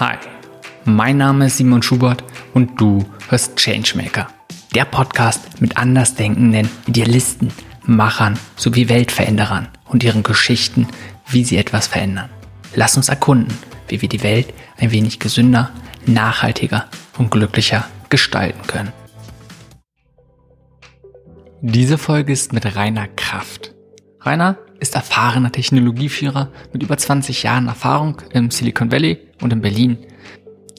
Hi, mein Name ist Simon Schubert und du hörst Changemaker. Der Podcast mit andersdenkenden Idealisten, Machern sowie Weltveränderern und ihren Geschichten, wie sie etwas verändern. Lass uns erkunden, wie wir die Welt ein wenig gesünder, nachhaltiger und glücklicher gestalten können. Diese Folge ist mit Rainer Kraft. Rainer ist erfahrener Technologieführer mit über 20 Jahren Erfahrung im Silicon Valley und in Berlin.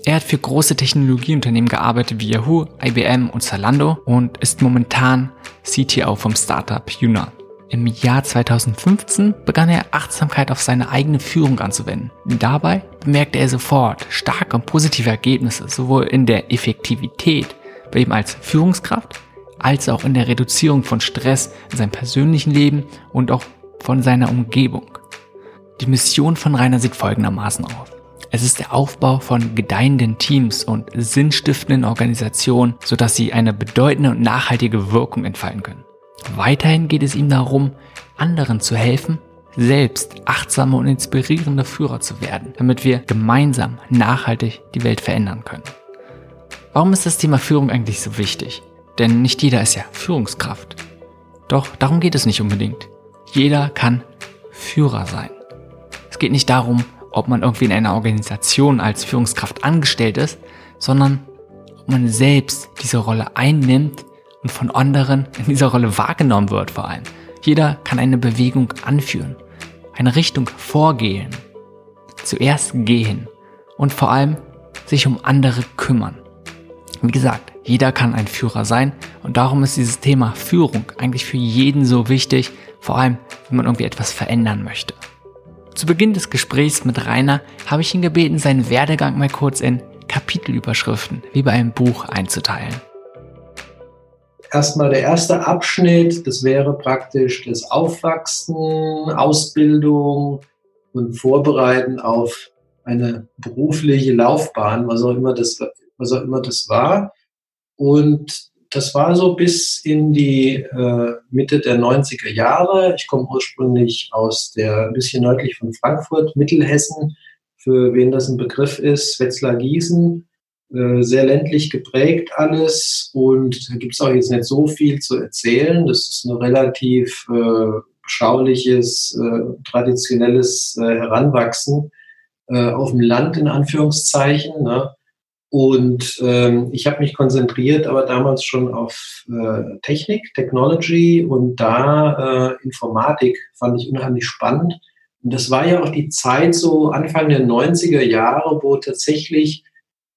Er hat für große Technologieunternehmen gearbeitet wie Yahoo, IBM und Zalando und ist momentan CTO vom Startup Yuna. Im Jahr 2015 begann er Achtsamkeit auf seine eigene Führung anzuwenden. Dabei bemerkte er sofort starke und positive Ergebnisse, sowohl in der Effektivität bei ihm als Führungskraft, als auch in der Reduzierung von Stress in seinem persönlichen Leben und auch von seiner Umgebung. Die Mission von Rainer sieht folgendermaßen aus. Es ist der Aufbau von gedeihenden Teams und sinnstiftenden Organisationen, sodass sie eine bedeutende und nachhaltige Wirkung entfalten können. Weiterhin geht es ihm darum, anderen zu helfen, selbst achtsame und inspirierende Führer zu werden, damit wir gemeinsam nachhaltig die Welt verändern können. Warum ist das Thema Führung eigentlich so wichtig? Denn nicht jeder ist ja Führungskraft. Doch darum geht es nicht unbedingt. Jeder kann Führer sein. Es geht nicht darum, ob man irgendwie in einer Organisation als Führungskraft angestellt ist, sondern ob man selbst diese Rolle einnimmt und von anderen in dieser Rolle wahrgenommen wird vor allem. Jeder kann eine Bewegung anführen, eine Richtung vorgehen, zuerst gehen und vor allem sich um andere kümmern. Wie gesagt, jeder kann ein Führer sein und darum ist dieses Thema Führung eigentlich für jeden so wichtig, vor allem wenn man irgendwie etwas verändern möchte. Zu Beginn des Gesprächs mit Rainer habe ich ihn gebeten, seinen Werdegang mal kurz in Kapitelüberschriften wie bei einem Buch einzuteilen. Erstmal der erste Abschnitt, das wäre praktisch das Aufwachsen, Ausbildung und Vorbereiten auf eine berufliche Laufbahn, was auch immer das, was auch immer das war. Und das war so bis in die äh, Mitte der 90er Jahre. Ich komme ursprünglich aus der, ein bisschen nördlich von Frankfurt, Mittelhessen, für wen das ein Begriff ist, Wetzlar-Gießen. Äh, sehr ländlich geprägt alles und da gibt es auch jetzt nicht so viel zu erzählen. Das ist ein relativ äh, beschauliches, äh, traditionelles äh, Heranwachsen äh, auf dem Land in Anführungszeichen. Ne? Und ähm, ich habe mich konzentriert, aber damals schon auf äh, Technik, Technology und da äh, Informatik fand ich unheimlich spannend. Und das war ja auch die Zeit so Anfang der 90er Jahre, wo tatsächlich,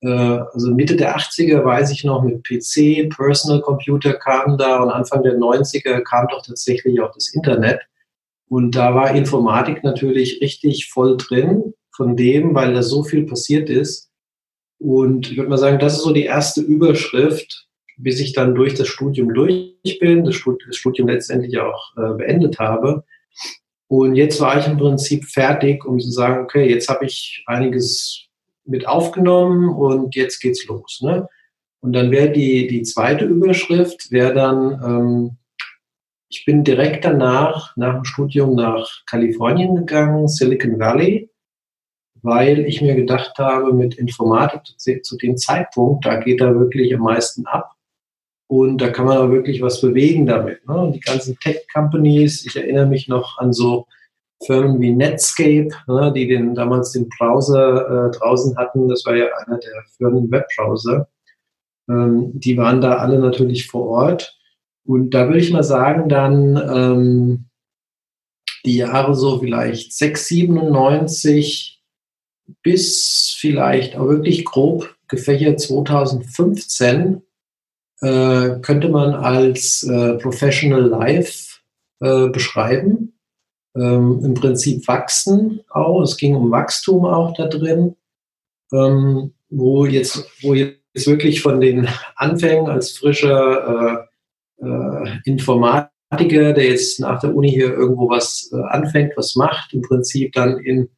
äh, also Mitte der 80er weiß ich noch, mit PC, Personal Computer kam da und Anfang der 90er kam doch tatsächlich auch das Internet. Und da war Informatik natürlich richtig voll drin von dem, weil da so viel passiert ist. Und ich würde mal sagen, das ist so die erste Überschrift, bis ich dann durch das Studium durch bin, das Studium letztendlich auch äh, beendet habe. Und jetzt war ich im Prinzip fertig, um zu sagen, okay, jetzt habe ich einiges mit aufgenommen und jetzt geht's los. Ne? Und dann wäre die, die zweite Überschrift, wäre dann, ähm, ich bin direkt danach, nach dem Studium nach Kalifornien gegangen, Silicon Valley, weil ich mir gedacht habe, mit Informatik zu dem Zeitpunkt, da geht da wirklich am meisten ab. Und da kann man auch wirklich was bewegen damit. Ne? Die ganzen Tech-Companies, ich erinnere mich noch an so Firmen wie Netscape, ne, die den, damals den Browser äh, draußen hatten. Das war ja einer der Firmen Webbrowser. Ähm, die waren da alle natürlich vor Ort. Und da würde ich mal sagen, dann ähm, die Jahre so vielleicht 6, 97, bis vielleicht auch wirklich grob gefächert 2015 äh, könnte man als äh, Professional Life äh, beschreiben. Ähm, Im Prinzip wachsen auch. Es ging um Wachstum auch da drin, ähm, wo jetzt, wo jetzt wirklich von den Anfängen als frischer äh, äh, Informatiker, der jetzt nach der Uni hier irgendwo was äh, anfängt, was macht, im Prinzip dann in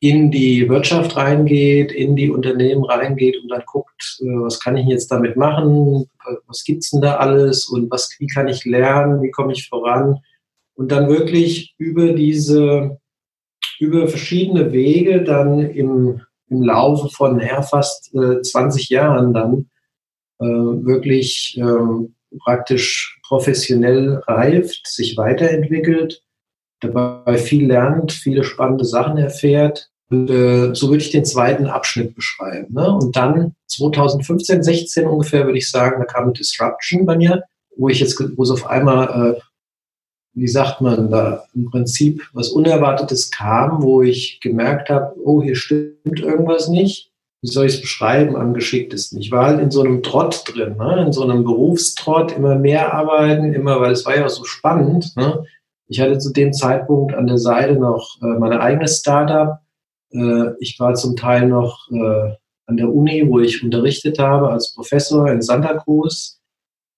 in die Wirtschaft reingeht, in die Unternehmen reingeht und dann guckt, äh, was kann ich jetzt damit machen, was gibt's denn da alles? Und was, wie kann ich lernen, wie komme ich voran? Und dann wirklich über diese, über verschiedene Wege dann im im Laufe von ja, fast äh, 20 Jahren dann äh, wirklich ähm, praktisch professionell reift, sich weiterentwickelt, dabei viel lernt, viele spannende Sachen erfährt. Und, äh, so würde ich den zweiten Abschnitt beschreiben. Ne? Und dann 2015, 16 ungefähr, würde ich sagen, da kam eine Disruption bei mir, wo ich jetzt, wo es auf einmal, äh, wie sagt man, da im Prinzip was Unerwartetes kam, wo ich gemerkt habe, oh, hier stimmt irgendwas nicht wie soll ich es beschreiben, am geschicktesten. Ich war halt in so einem Trott drin, ne? in so einem Berufstrott, immer mehr arbeiten, immer, weil es war ja so spannend. Ne? Ich hatte zu dem Zeitpunkt an der Seite noch äh, meine eigene Startup. Äh, ich war zum Teil noch äh, an der Uni, wo ich unterrichtet habe als Professor in Santa Cruz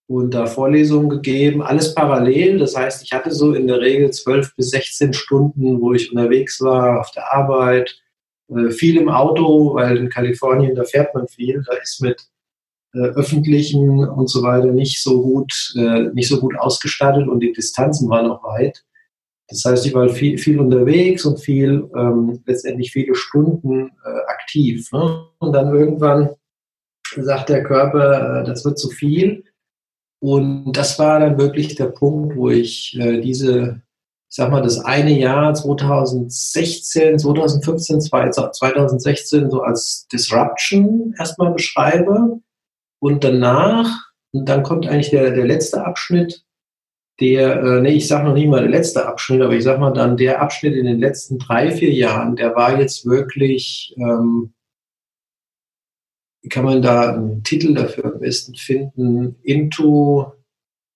und da Vorlesungen gegeben, alles parallel. Das heißt, ich hatte so in der Regel zwölf bis 16 Stunden, wo ich unterwegs war auf der Arbeit, äh, viel im Auto, weil in Kalifornien, da fährt man viel, da ist mit äh, öffentlichen und so weiter nicht so gut, äh, nicht so gut ausgestattet und die Distanzen waren auch weit. Das heißt, ich war viel, viel unterwegs und viel, ähm, letztendlich viele Stunden äh, aktiv. Ne? Und dann irgendwann sagt der Körper, äh, das wird zu viel. Und das war dann wirklich der Punkt, wo ich äh, diese ich sag mal, das eine Jahr 2016, 2015, 2016 so als Disruption erstmal beschreibe und danach, und dann kommt eigentlich der, der letzte Abschnitt, der, äh, nee, ich sag noch nicht mal der letzte Abschnitt, aber ich sag mal dann der Abschnitt in den letzten drei, vier Jahren, der war jetzt wirklich, ähm, wie kann man da einen Titel dafür am besten finden, into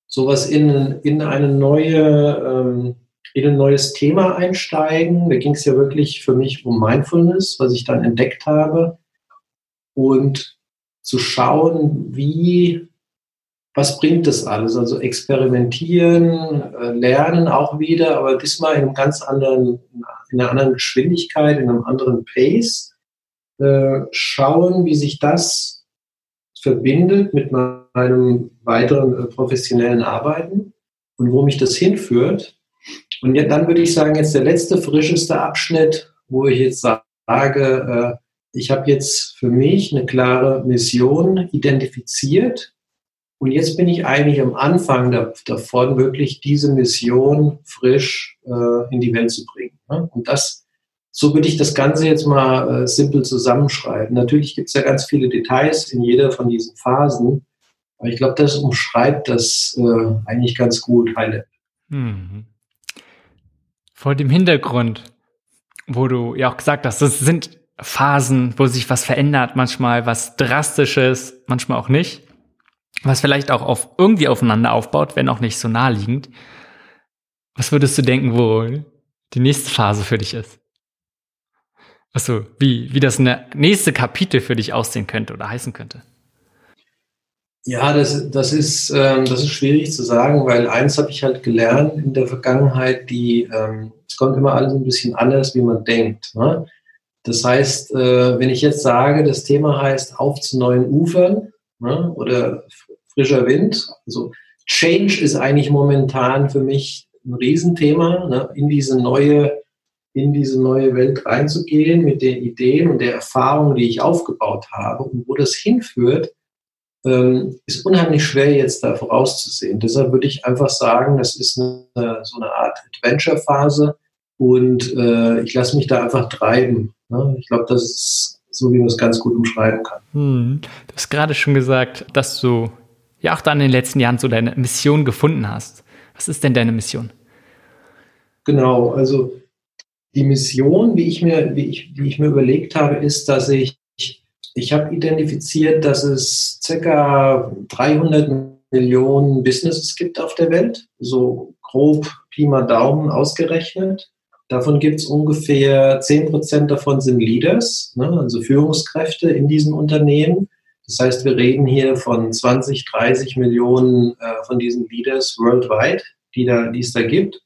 sowas in, in eine neue, ähm, in ein neues Thema einsteigen. Da ging es ja wirklich für mich um Mindfulness, was ich dann entdeckt habe. Und zu schauen, wie, was bringt das alles? Also experimentieren, äh, lernen auch wieder, aber diesmal in einem ganz anderen, in einer anderen Geschwindigkeit, in einem anderen Pace. Äh, schauen, wie sich das verbindet mit meinem weiteren äh, professionellen Arbeiten und wo mich das hinführt. Und dann würde ich sagen, jetzt der letzte, frischeste Abschnitt, wo ich jetzt sage, ich habe jetzt für mich eine klare Mission identifiziert. Und jetzt bin ich eigentlich am Anfang davon, wirklich diese Mission frisch äh, in die Welt zu bringen. Ne? Und das, so würde ich das Ganze jetzt mal äh, simpel zusammenschreiben. Natürlich gibt es ja ganz viele Details in jeder von diesen Phasen. Aber ich glaube, das umschreibt das eigentlich ganz gut, Heile. Mhm vor dem Hintergrund, wo du ja auch gesagt hast, das sind Phasen, wo sich was verändert, manchmal was Drastisches, manchmal auch nicht, was vielleicht auch auf irgendwie aufeinander aufbaut, wenn auch nicht so naheliegend. Was würdest du denken, wo die nächste Phase für dich ist? Achso, wie, wie das nächste Kapitel für dich aussehen könnte oder heißen könnte? Ja, das, das, ist, ähm, das ist schwierig zu sagen, weil eins habe ich halt gelernt in der Vergangenheit, die, ähm, es kommt immer alles ein bisschen anders, wie man denkt. Ne? Das heißt, äh, wenn ich jetzt sage, das Thema heißt auf zu neuen Ufern ne? oder frischer Wind, also Change ist eigentlich momentan für mich ein Riesenthema, ne? in diese neue in diese neue Welt reinzugehen mit den Ideen und der Erfahrung, die ich aufgebaut habe und wo das hinführt, ähm, ist unheimlich schwer jetzt da vorauszusehen. Deshalb würde ich einfach sagen, das ist eine, so eine Art Adventure-Phase und äh, ich lasse mich da einfach treiben. Ne? Ich glaube, das ist so, wie man es ganz gut umschreiben kann. Hm. Du hast gerade schon gesagt, dass du ja auch dann in den letzten Jahren so deine Mission gefunden hast. Was ist denn deine Mission? Genau, also die Mission, wie ich mir, wie ich, wie ich mir überlegt habe, ist, dass ich ich habe identifiziert, dass es circa 300 Millionen Businesses gibt auf der Welt, so grob Pi mal Daumen ausgerechnet. Davon gibt es ungefähr 10 Prozent davon sind Leaders, ne, also Führungskräfte in diesen Unternehmen. Das heißt, wir reden hier von 20, 30 Millionen äh, von diesen Leaders worldwide, die, da, die es da gibt.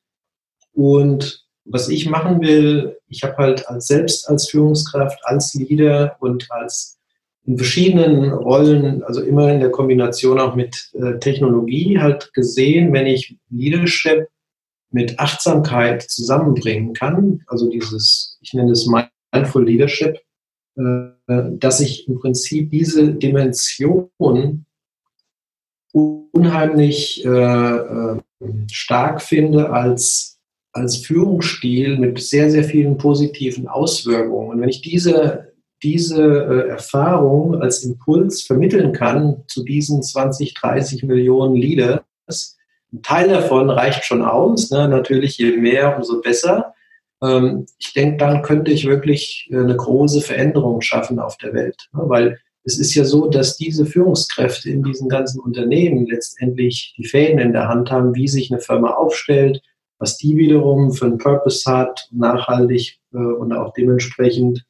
Und was ich machen will, ich habe halt als selbst als Führungskraft, als Leader und als in verschiedenen Rollen, also immer in der Kombination auch mit äh, Technologie halt gesehen, wenn ich Leadership mit Achtsamkeit zusammenbringen kann, also dieses, ich nenne es Mindful Leadership, dass ich im Prinzip diese Dimension unheimlich äh, stark finde als, als Führungsstil mit sehr, sehr vielen positiven Auswirkungen. Und wenn ich diese, diese äh, Erfahrung als Impuls vermitteln kann zu diesen 20, 30 Millionen Leaders, ein Teil davon reicht schon aus. Ne? Natürlich, je mehr, umso besser. Ähm, ich denke, dann könnte ich wirklich äh, eine große Veränderung schaffen auf der Welt. Ne? Weil es ist ja so, dass diese Führungskräfte in diesen ganzen Unternehmen letztendlich die Fäden in der Hand haben, wie sich eine Firma aufstellt, was die wiederum für einen Purpose hat, nachhaltig äh, und auch dementsprechend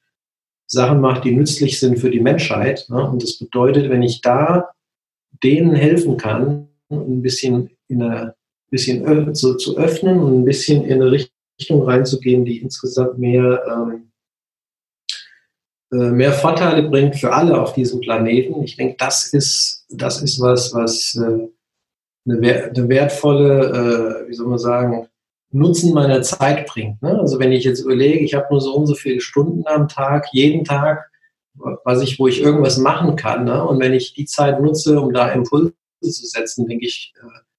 Sachen macht, die nützlich sind für die Menschheit. Ne? Und das bedeutet, wenn ich da denen helfen kann, ein bisschen in eine bisschen so zu öffnen und ein bisschen in eine Richtung reinzugehen, die insgesamt mehr ähm, äh, mehr Vorteile bringt für alle auf diesem Planeten. Ich denke, das ist, das ist was, was äh, eine, eine wertvolle, äh, wie soll man sagen, Nutzen meiner Zeit bringt. Ne? Also wenn ich jetzt überlege, ich habe nur so und so viele Stunden am Tag, jeden Tag, was ich, wo ich irgendwas machen kann. Ne? Und wenn ich die Zeit nutze, um da Impulse zu setzen, denke ich,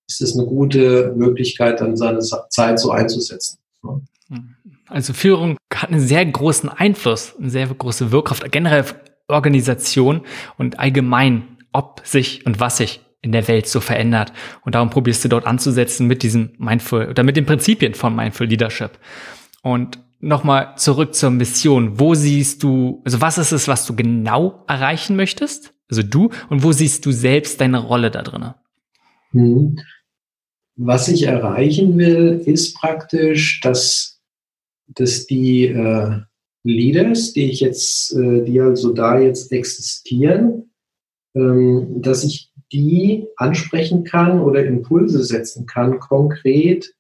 ist es eine gute Möglichkeit, dann seine Zeit so einzusetzen. Also Führung hat einen sehr großen Einfluss, eine sehr große Wirkkraft, generell Organisation und allgemein, ob sich und was sich in der Welt so verändert. Und darum probierst du dort anzusetzen mit diesem Mindful oder mit den Prinzipien von Mindful Leadership. Und nochmal zurück zur Mission. Wo siehst du, also was ist es, was du genau erreichen möchtest? Also du, und wo siehst du selbst deine Rolle da drin? Hm. Was ich erreichen will, ist praktisch, dass dass die äh, Leaders, die ich jetzt, äh, die also da jetzt existieren, ähm, dass ich die ansprechen kann oder Impulse setzen kann, konkret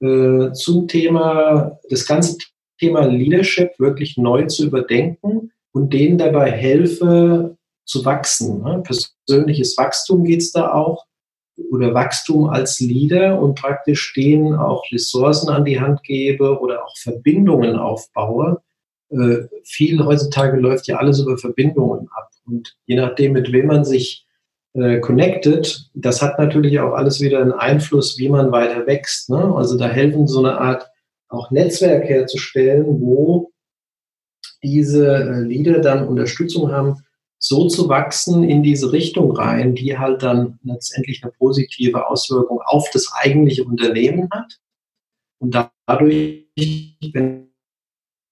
äh, zum Thema, das ganze Thema Leadership wirklich neu zu überdenken und denen dabei helfe zu wachsen. Ne? Persönliches Wachstum geht es da auch oder Wachstum als Leader und praktisch denen auch Ressourcen an die Hand gebe oder auch Verbindungen aufbaue. Äh, viel heutzutage läuft ja alles über Verbindungen ab. Und je nachdem, mit wem man sich äh, connected, das hat natürlich auch alles wieder einen Einfluss, wie man weiter wächst. Ne? Also da helfen so eine Art auch Netzwerk herzustellen, wo diese äh, Leader dann Unterstützung haben, so zu wachsen in diese Richtung rein, die halt dann letztendlich eine positive Auswirkung auf das eigentliche Unternehmen hat. Und dadurch, wenn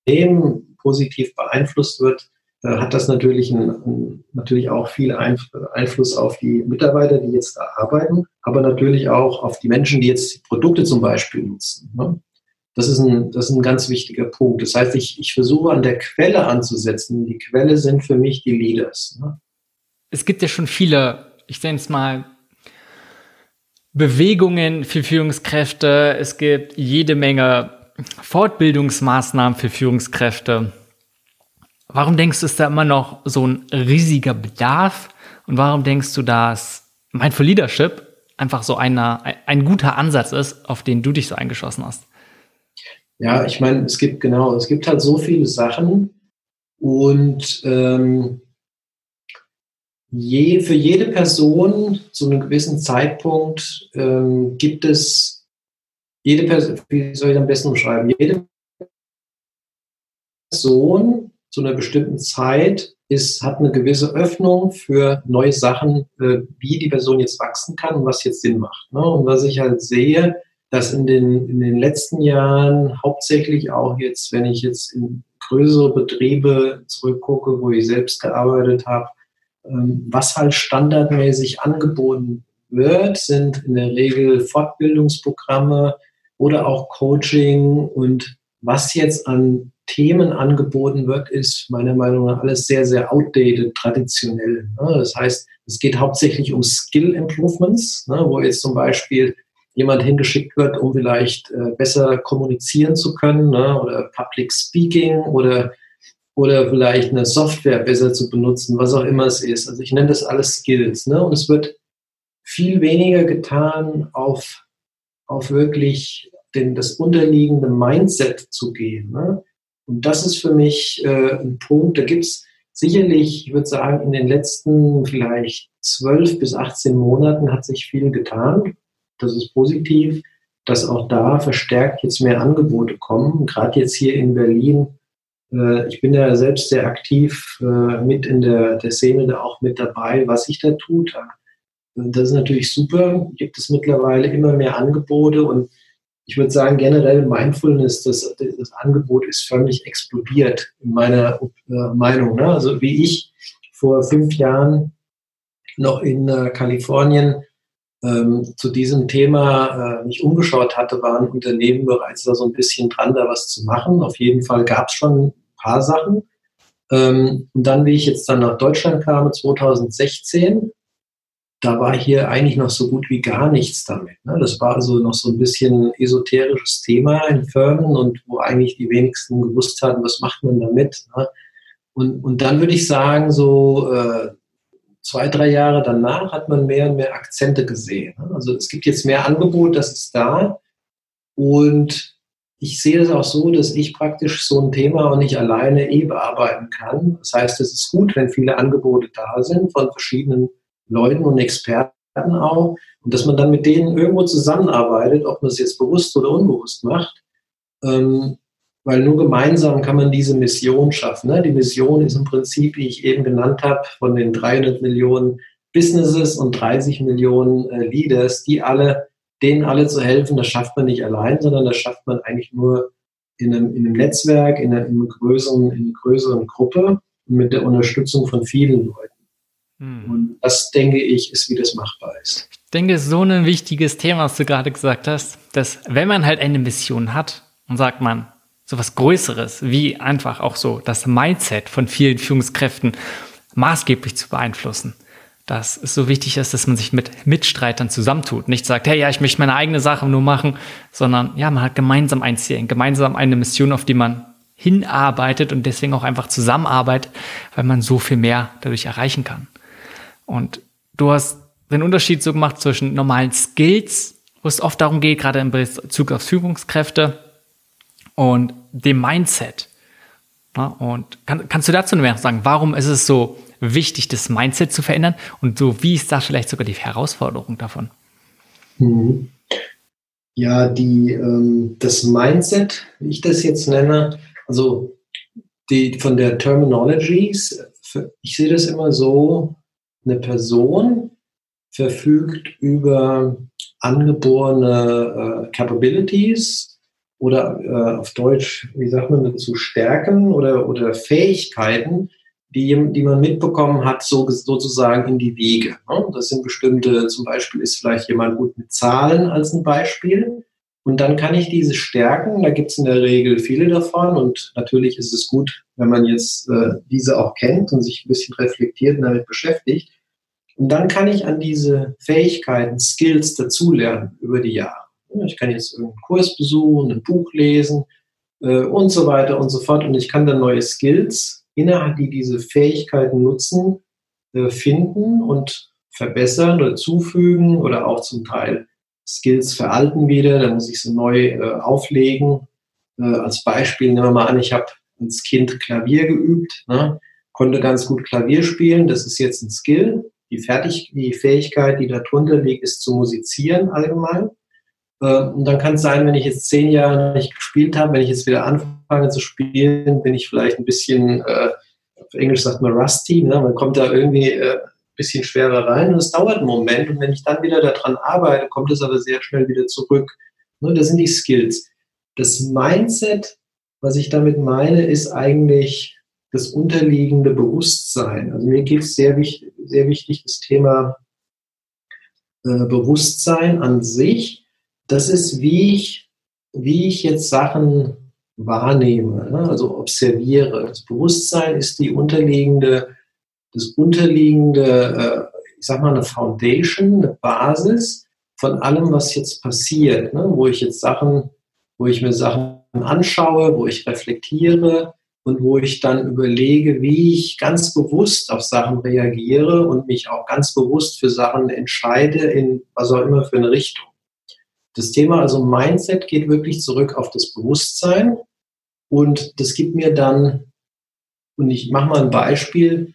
Unternehmen positiv beeinflusst wird, äh, hat das natürlich, ein, natürlich auch viel Einfluss auf die Mitarbeiter, die jetzt da arbeiten, aber natürlich auch auf die Menschen, die jetzt die Produkte zum Beispiel nutzen. Das ist ein, das ist ein ganz wichtiger Punkt. Das heißt, ich, ich versuche an der Quelle anzusetzen. Die Quelle sind für mich die Leaders. Ne? Es gibt ja schon viele, ich nenne es mal, Bewegungen für Führungskräfte. Es gibt jede Menge Fortbildungsmaßnahmen für Führungskräfte. Warum denkst du, ist da immer noch so ein riesiger Bedarf? Und warum denkst du, dass Mindful Leadership einfach so einer, ein guter Ansatz ist, auf den du dich so eingeschossen hast? Ja, ich meine, es gibt genau, es gibt halt so viele Sachen und ähm, je, für jede Person zu einem gewissen Zeitpunkt ähm, gibt es jede Person, wie soll ich am besten umschreiben, jede Person zu einer bestimmten Zeit ist, hat eine gewisse Öffnung für neue Sachen, äh, wie die Person jetzt wachsen kann und was jetzt Sinn macht. Ne? Und was ich halt sehe, dass in den, in den letzten Jahren hauptsächlich auch jetzt, wenn ich jetzt in größere Betriebe zurückgucke, wo ich selbst gearbeitet habe, ähm, was halt standardmäßig angeboten wird, sind in der Regel Fortbildungsprogramme oder auch Coaching und was jetzt an Themen angeboten wird, ist meiner Meinung nach alles sehr, sehr outdated, traditionell. Ne? Das heißt, es geht hauptsächlich um Skill Improvements, ne? wo jetzt zum Beispiel jemand hingeschickt wird, um vielleicht äh, besser kommunizieren zu können ne? oder Public Speaking oder, oder vielleicht eine Software besser zu benutzen, was auch immer es ist. Also ich nenne das alles Skills. Ne? Und es wird viel weniger getan, auf, auf wirklich den, das unterliegende Mindset zu gehen. Ne? Und das ist für mich äh, ein Punkt, da gibt es sicherlich, ich würde sagen, in den letzten vielleicht zwölf bis 18 Monaten hat sich viel getan. Das ist positiv, dass auch da verstärkt jetzt mehr Angebote kommen. Gerade jetzt hier in Berlin. Äh, ich bin ja selbst sehr aktiv äh, mit in der, der Szene da auch mit dabei, was sich da tut. Das ist natürlich super. Gibt es mittlerweile immer mehr Angebote und ich würde sagen, generell Mindfulness, das, das Angebot ist förmlich explodiert, in meiner äh, Meinung. Ne? Also wie ich vor fünf Jahren noch in äh, Kalifornien ähm, zu diesem Thema äh, mich umgeschaut hatte, waren Unternehmen bereits da so ein bisschen dran, da was zu machen. Auf jeden Fall gab es schon ein paar Sachen. Ähm, und dann, wie ich jetzt dann nach Deutschland kam, 2016, da war hier eigentlich noch so gut wie gar nichts damit. Ne? Das war also noch so ein bisschen esoterisches Thema in Firmen und wo eigentlich die wenigsten gewusst hatten, was macht man damit. Ne? Und, und dann würde ich sagen, so äh, zwei, drei Jahre danach hat man mehr und mehr Akzente gesehen. Ne? Also es gibt jetzt mehr Angebot, das ist da. Und ich sehe es auch so, dass ich praktisch so ein Thema auch nicht alleine eh bearbeiten kann. Das heißt, es ist gut, wenn viele Angebote da sind von verschiedenen Leuten und Experten auch und dass man dann mit denen irgendwo zusammenarbeitet, ob man es jetzt bewusst oder unbewusst macht, ähm, weil nur gemeinsam kann man diese Mission schaffen. Ne? Die Mission ist im Prinzip, wie ich eben genannt habe, von den 300 Millionen Businesses und 30 Millionen äh, Leaders, die alle, denen alle zu helfen, das schafft man nicht allein, sondern das schafft man eigentlich nur in einem, in einem Netzwerk, in einer, in, einem größeren, in einer größeren Gruppe mit der Unterstützung von vielen Leuten. Hm. Und das, denke ich, ist, wie das machbar ist. Ich denke, es ist so ein wichtiges Thema, was du gerade gesagt hast, dass wenn man halt eine Mission hat und sagt man, so was Größeres, wie einfach auch so das Mindset von vielen Führungskräften maßgeblich zu beeinflussen, dass es so wichtig ist, dass man sich mit Mitstreitern zusammentut. Nicht sagt, hey, ja, ich möchte meine eigene Sache nur machen, sondern ja, man hat gemeinsam ein Ziel, gemeinsam eine Mission, auf die man hinarbeitet und deswegen auch einfach zusammenarbeitet, weil man so viel mehr dadurch erreichen kann. Und du hast den Unterschied so gemacht zwischen normalen Skills, wo es oft darum geht, gerade im Bezug auf Führungskräfte, und dem Mindset. und kann, kannst du dazu noch mehr sagen? Warum ist es so wichtig, das Mindset zu verändern? Und so, wie ist da vielleicht sogar die Herausforderung davon? Mhm. Ja, die, ähm, das Mindset, wie ich das jetzt nenne, also die, von der Terminologies, ich sehe das immer so, eine Person verfügt über angeborene äh, Capabilities oder äh, auf Deutsch, wie sagt man dazu, Stärken oder, oder Fähigkeiten, die, die man mitbekommen hat, so, sozusagen in die Wege. Ne? Das sind bestimmte, zum Beispiel ist vielleicht jemand gut mit Zahlen als ein Beispiel. Und dann kann ich diese Stärken, da gibt es in der Regel viele davon und natürlich ist es gut, wenn man jetzt äh, diese auch kennt und sich ein bisschen reflektiert und damit beschäftigt. Und dann kann ich an diese Fähigkeiten, Skills dazulernen über die Jahre. Ich kann jetzt irgendeinen Kurs besuchen, ein Buch lesen äh, und so weiter und so fort. Und ich kann dann neue Skills, innerhalb die diese Fähigkeiten nutzen, äh, finden und verbessern oder zufügen oder auch zum Teil Skills veralten wieder. Da muss ich sie neu äh, auflegen. Äh, als Beispiel nehmen wir mal an, ich habe als Kind Klavier geübt, ne? konnte ganz gut Klavier spielen. Das ist jetzt ein Skill die, Fertig die Fähigkeit, die darunter liegt, ist zu musizieren allgemein. Ähm, und dann kann es sein, wenn ich jetzt zehn Jahre nicht gespielt habe, wenn ich jetzt wieder anfange zu spielen, bin ich vielleicht ein bisschen, äh, auf Englisch sagt man rusty, ne? man kommt da irgendwie äh, ein bisschen schwerer rein und es dauert einen Moment und wenn ich dann wieder daran arbeite, kommt es aber sehr schnell wieder zurück. Ne? Das sind die Skills. Das Mindset, was ich damit meine, ist eigentlich das unterliegende Bewusstsein. Also mir geht es sehr wichtig, sehr wichtig, das Thema äh, Bewusstsein an sich. Das ist, wie ich, wie ich jetzt Sachen wahrnehme, ne? also observiere. Das Bewusstsein ist die unterliegende, das unterliegende, äh, ich sag mal, eine Foundation, eine Basis von allem, was jetzt passiert, ne? wo ich jetzt Sachen, wo ich mir Sachen anschaue, wo ich reflektiere, und wo ich dann überlege, wie ich ganz bewusst auf Sachen reagiere und mich auch ganz bewusst für Sachen entscheide, in was auch immer für eine Richtung. Das Thema also Mindset geht wirklich zurück auf das Bewusstsein und das gibt mir dann Und ich mache mal ein Beispiel.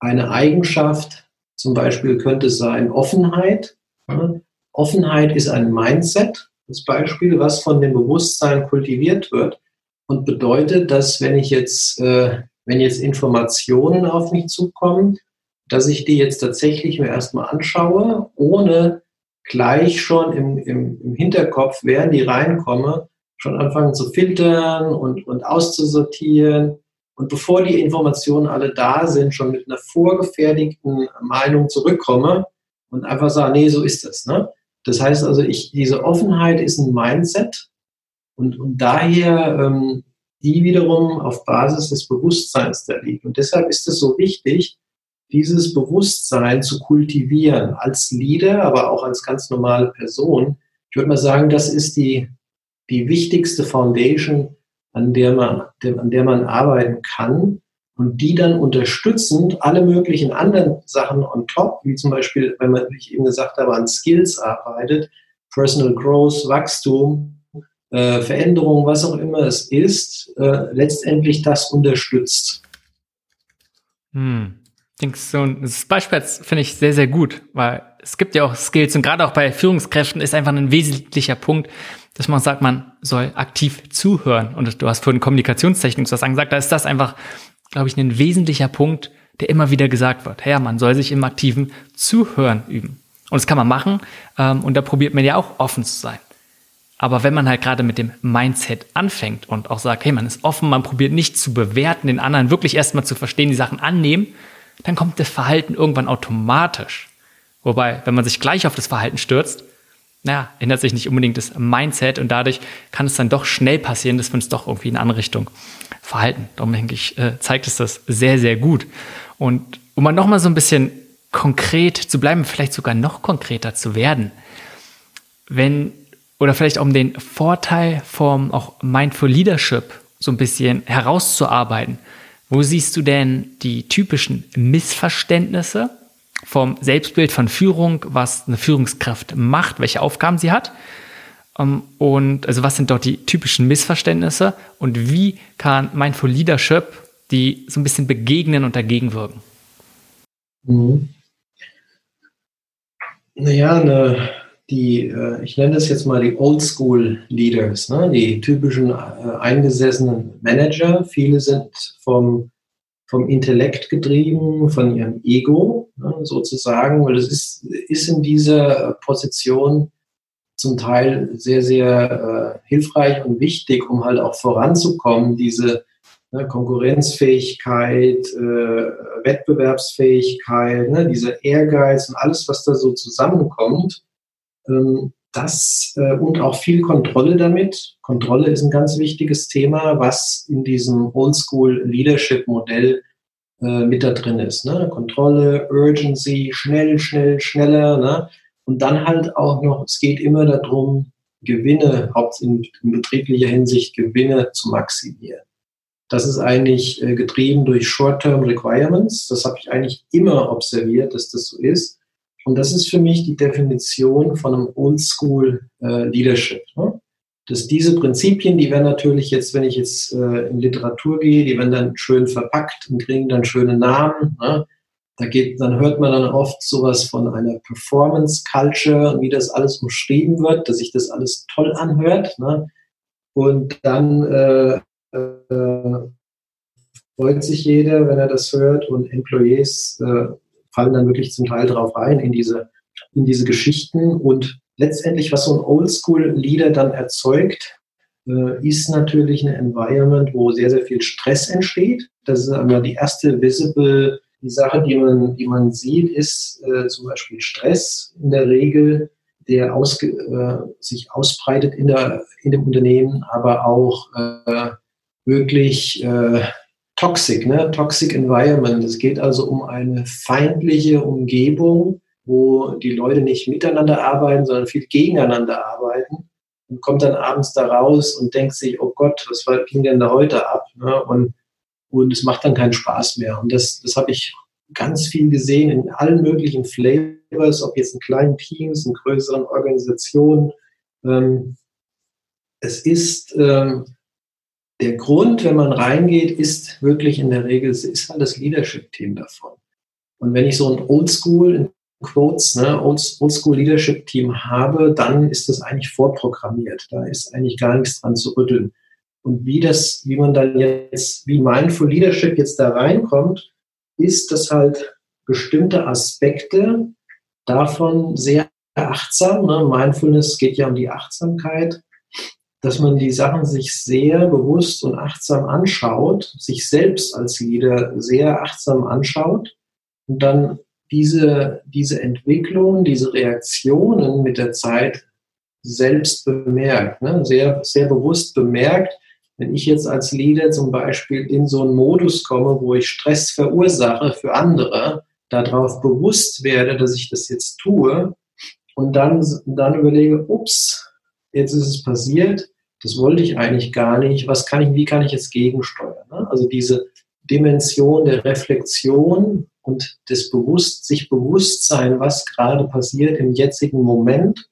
Eine Eigenschaft zum Beispiel könnte sein Offenheit. Offenheit ist ein Mindset, das Beispiel, was von dem Bewusstsein kultiviert wird und bedeutet, dass wenn ich jetzt, äh, wenn jetzt Informationen auf mich zukommen, dass ich die jetzt tatsächlich mir erstmal anschaue, ohne gleich schon im, im, im Hinterkopf, während die reinkomme, schon anfangen zu filtern und, und auszusortieren. Und bevor die Informationen alle da sind, schon mit einer vorgefertigten Meinung zurückkomme und einfach sage, nee, so ist das. Ne? Das heißt also, ich, diese Offenheit ist ein Mindset und, und daher ähm, die wiederum auf Basis des Bewusstseins da liegt. Und deshalb ist es so wichtig, dieses Bewusstsein zu kultivieren als Leader, aber auch als ganz normale Person. Ich würde mal sagen, das ist die, die wichtigste Foundation, an der man, an der man arbeiten kann und die dann unterstützend alle möglichen anderen Sachen on top, wie zum Beispiel, wenn man, wie ich eben gesagt habe, an Skills arbeitet, Personal Growth, Wachstum, äh, Veränderung, was auch immer es ist, äh, letztendlich das unterstützt. Hm. Denkst du, das Beispiel finde ich sehr, sehr gut, weil es gibt ja auch Skills und gerade auch bei Führungskräften ist einfach ein wesentlicher Punkt, dass man sagt, man soll aktiv zuhören. Und du hast vorhin Kommunikationstechnik sozusagen gesagt, da ist das einfach, glaube ich, ein wesentlicher Punkt, der immer wieder gesagt wird. Ja, man soll sich im aktiven Zuhören üben. Und das kann man machen ähm, und da probiert man ja auch offen zu sein. Aber wenn man halt gerade mit dem Mindset anfängt und auch sagt, hey, man ist offen, man probiert nicht zu bewerten, den anderen wirklich erstmal zu verstehen, die Sachen annehmen, dann kommt das Verhalten irgendwann automatisch. Wobei, wenn man sich gleich auf das Verhalten stürzt, naja, ändert sich nicht unbedingt das Mindset und dadurch kann es dann doch schnell passieren, dass wir uns doch irgendwie in eine andere Richtung verhalten. Darum denke ich, äh, zeigt es das sehr, sehr gut. Und um mal nochmal so ein bisschen konkret zu bleiben, vielleicht sogar noch konkreter zu werden, wenn, oder vielleicht um den Vorteil vom auch Mindful Leadership so ein bisschen herauszuarbeiten, wo siehst du denn die typischen Missverständnisse vom Selbstbild von Führung, was eine Führungskraft macht, welche Aufgaben sie hat? Ähm, und also was sind dort die typischen Missverständnisse und wie kann Mindful Leadership die so ein bisschen begegnen und dagegen wirken? Mhm. Naja, eine die, äh, ich nenne das jetzt mal die Oldschool Leaders, ne? die typischen äh, eingesessenen Manager. Viele sind vom, vom Intellekt getrieben, von ihrem Ego ne? sozusagen, weil es ist, ist in dieser Position zum Teil sehr, sehr äh, hilfreich und wichtig, um halt auch voranzukommen, diese ne, Konkurrenzfähigkeit, äh, Wettbewerbsfähigkeit, ne, dieser Ehrgeiz und alles, was da so zusammenkommt das äh, und auch viel Kontrolle damit. Kontrolle ist ein ganz wichtiges Thema, was in diesem Oldschool Leadership Modell äh, mit da drin ist. Ne? Kontrolle, Urgency, schnell, schnell, schneller. Ne? Und dann halt auch noch, es geht immer darum, Gewinne, hauptsächlich in, in betrieblicher Hinsicht, Gewinne zu maximieren. Das ist eigentlich äh, getrieben durch Short-Term Requirements. Das habe ich eigentlich immer observiert, dass das so ist. Und das ist für mich die Definition von einem Oldschool äh, Leadership. Ne? Dass diese Prinzipien, die werden natürlich jetzt, wenn ich jetzt äh, in Literatur gehe, die werden dann schön verpackt und kriegen dann schöne Namen. Ne? Da geht, dann hört man dann oft sowas von einer Performance Culture, wie das alles umschrieben wird, dass sich das alles toll anhört. Ne? Und dann äh, äh, freut sich jeder, wenn er das hört und Employees äh, fallen dann wirklich zum Teil drauf rein in diese, in diese Geschichten. Und letztendlich, was so ein Oldschool-Leader dann erzeugt, äh, ist natürlich ein Environment, wo sehr, sehr viel Stress entsteht. Das ist einmal die erste visible, die Sache, die man, die man sieht, ist äh, zum Beispiel Stress in der Regel, der ausge, äh, sich ausbreitet in, der, in dem Unternehmen, aber auch äh, wirklich äh, Toxic, ne? Toxic Environment. Es geht also um eine feindliche Umgebung, wo die Leute nicht miteinander arbeiten, sondern viel gegeneinander arbeiten und kommt dann abends da raus und denkt sich, oh Gott, was ging denn da heute ab? Ne? Und, und es macht dann keinen Spaß mehr. Und das, das habe ich ganz viel gesehen in allen möglichen Flavors, ob jetzt in kleinen Teams, in größeren Organisationen. Ähm, es ist ähm, der Grund, wenn man reingeht, ist wirklich in der Regel, ist halt das Leadership-Team davon. Und wenn ich so ein Oldschool, in Quotes, ne, Oldschool Leadership-Team habe, dann ist das eigentlich vorprogrammiert. Da ist eigentlich gar nichts dran zu rütteln. Und wie das, wie man dann jetzt, wie Mindful Leadership jetzt da reinkommt, ist, dass halt bestimmte Aspekte davon sehr achtsam, ne? Mindfulness geht ja um die Achtsamkeit, dass man die Sachen sich sehr bewusst und achtsam anschaut, sich selbst als Leader sehr achtsam anschaut und dann diese, diese Entwicklung, diese Reaktionen mit der Zeit selbst bemerkt, ne? sehr, sehr bewusst bemerkt. Wenn ich jetzt als Leader zum Beispiel in so einen Modus komme, wo ich Stress verursache für andere, darauf bewusst werde, dass ich das jetzt tue und dann, dann überlege, ups, jetzt ist es passiert, das wollte ich eigentlich gar nicht, was kann ich, wie kann ich jetzt gegensteuern? Ne? Also diese Dimension der Reflexion und des Bewusst, sich Bewusstsein, was gerade passiert im jetzigen Moment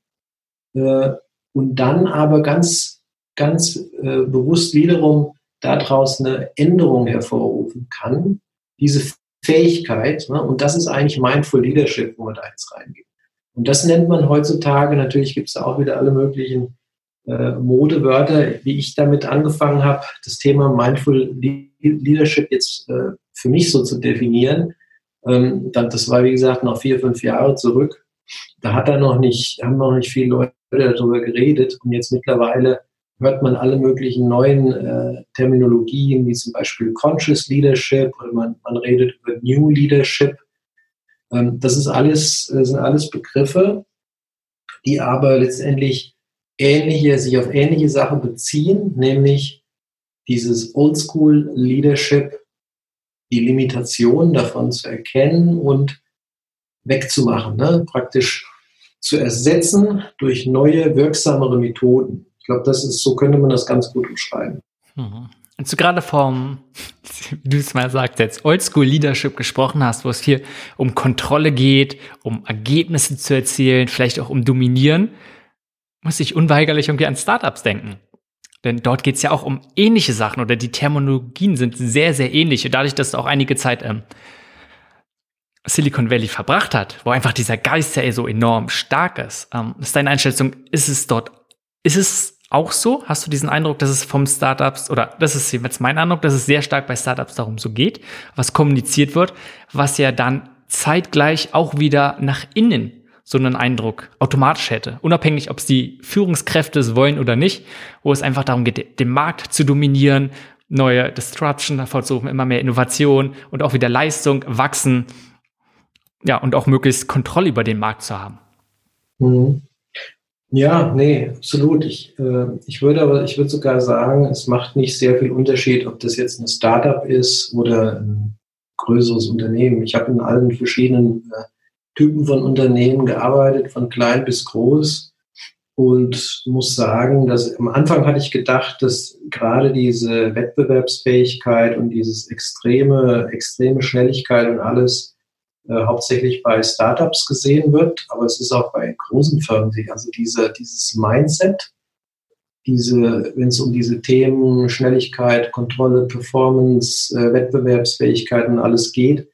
äh, und dann aber ganz, ganz äh, bewusst wiederum daraus eine Änderung hervorrufen kann. Diese Fähigkeit, ne? und das ist eigentlich Mindful Leadership, wo man da jetzt reingeht. Und das nennt man heutzutage, natürlich gibt es auch wieder alle möglichen äh, Modewörter, wie ich damit angefangen habe, das Thema Mindful Leadership jetzt äh, für mich so zu definieren. Ähm, das war, wie gesagt, noch vier, fünf Jahre zurück. Da hat er noch nicht, haben noch nicht viele Leute darüber geredet. Und jetzt mittlerweile hört man alle möglichen neuen äh, Terminologien, wie zum Beispiel Conscious Leadership oder man, man redet über New Leadership. Ähm, das ist alles, das sind alles Begriffe, die aber letztendlich ähnliche, sich auf ähnliche Sachen beziehen, nämlich dieses Oldschool Leadership, die Limitation davon zu erkennen und wegzumachen, ne? praktisch zu ersetzen durch neue, wirksamere Methoden. Ich glaube, das ist, so könnte man das ganz gut umschreiben. Mhm. Und du gerade vom, wie du es mal sagst, jetzt Oldschool Leadership gesprochen hast, wo es viel um Kontrolle geht, um Ergebnisse zu erzielen, vielleicht auch um Dominieren, muss ich unweigerlich irgendwie an Startups denken. Denn dort geht es ja auch um ähnliche Sachen oder die Terminologien sind sehr, sehr ähnlich. Und dadurch, dass du auch einige Zeit ähm, Silicon Valley verbracht hat, wo einfach dieser Geist ja so enorm stark ist, ähm, ist deine Einschätzung, ist es dort, ist es auch so? Hast du diesen Eindruck, dass es vom Startups, oder das ist jetzt mein Eindruck, dass es sehr stark bei Startups darum so geht, was kommuniziert wird, was ja dann zeitgleich auch wieder nach innen so einen Eindruck automatisch hätte. Unabhängig, ob es die Führungskräfte es wollen oder nicht, wo es einfach darum geht, den Markt zu dominieren, neue Disruption hervorzurufen, immer mehr Innovation und auch wieder Leistung, wachsen, ja, und auch möglichst Kontrolle über den Markt zu haben. Mhm. Ja, nee, absolut. Ich, äh, ich würde aber, ich würde sogar sagen, es macht nicht sehr viel Unterschied, ob das jetzt ein Startup ist oder ein größeres Unternehmen. Ich habe in allen verschiedenen äh, Typen von Unternehmen gearbeitet, von klein bis groß. Und muss sagen, dass am Anfang hatte ich gedacht, dass gerade diese Wettbewerbsfähigkeit und dieses extreme, extreme Schnelligkeit und alles äh, hauptsächlich bei Startups gesehen wird, aber es ist auch bei großen Firmen, also diese, dieses Mindset, diese, wenn es um diese Themen Schnelligkeit, Kontrolle, Performance, äh, Wettbewerbsfähigkeit und alles geht,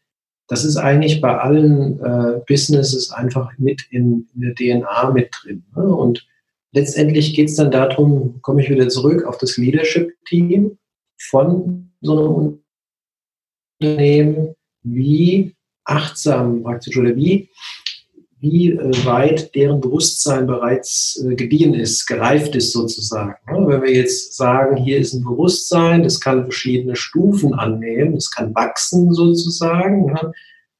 das ist eigentlich bei allen äh, Businesses einfach mit in, in der DNA mit drin. Ne? Und letztendlich geht es dann darum, komme ich wieder zurück auf das Leadership-Team von so einem Unternehmen, wie achtsam praktisch oder wie, wie äh, weit deren Bewusstsein bereits äh, gediehen ist, gereift ist sozusagen. Wenn wir jetzt sagen, hier ist ein Bewusstsein, das kann verschiedene Stufen annehmen, das kann wachsen sozusagen,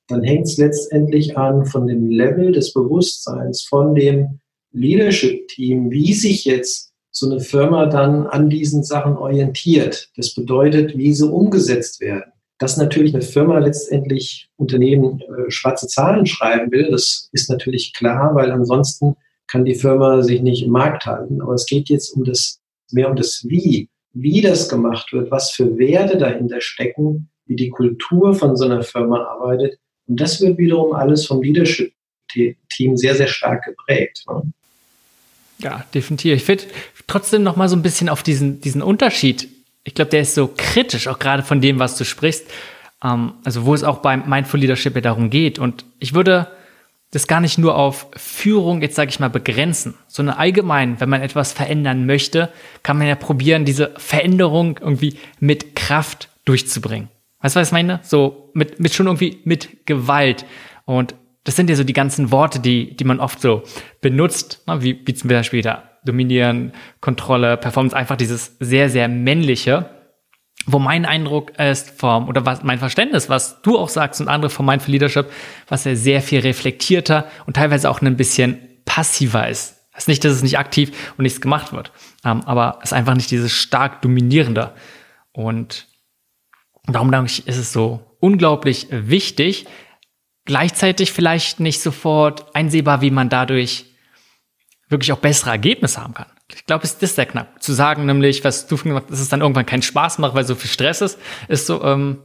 dann hängt es letztendlich an von dem Level des Bewusstseins, von dem Leadership-Team, wie sich jetzt so eine Firma dann an diesen Sachen orientiert. Das bedeutet, wie sie umgesetzt werden. Dass natürlich eine Firma letztendlich Unternehmen äh, schwarze Zahlen schreiben will, das ist natürlich klar, weil ansonsten kann die Firma sich nicht im Markt halten. Aber es geht jetzt um das, mehr um das Wie, wie das gemacht wird, was für Werte dahinter stecken, wie die Kultur von so einer Firma arbeitet. Und das wird wiederum alles vom Leadership-Team sehr, sehr stark geprägt. Ne? Ja, definitiv. Ich will trotzdem noch mal so ein bisschen auf diesen, diesen Unterschied ich glaube, der ist so kritisch, auch gerade von dem, was du sprichst. Ähm, also wo es auch beim Mindful Leadership ja darum geht. Und ich würde das gar nicht nur auf Führung, jetzt sage ich mal, begrenzen, sondern allgemein, wenn man etwas verändern möchte, kann man ja probieren, diese Veränderung irgendwie mit Kraft durchzubringen. Weißt du, was ich meine? So mit, mit schon irgendwie mit Gewalt. Und das sind ja so die ganzen Worte, die, die man oft so benutzt, ne? wie, wie zum Beispiel da Dominieren, Kontrolle, Performance, einfach dieses sehr, sehr männliche wo mein Eindruck ist vom, oder was mein Verständnis, was du auch sagst und andere von Mindful Leadership, was ja sehr viel reflektierter und teilweise auch ein bisschen passiver ist. Das ist nicht, dass es nicht aktiv und nichts gemacht wird, ähm, aber es ist einfach nicht dieses stark dominierende. Und darum denke ich, ist es so unglaublich wichtig, gleichzeitig vielleicht nicht sofort einsehbar, wie man dadurch wirklich auch bessere Ergebnisse haben kann. Ich glaube, es ist der Knack. Zu sagen, nämlich, was du gemacht hast, dass es dann irgendwann keinen Spaß macht, weil so viel Stress ist, ist so, ähm,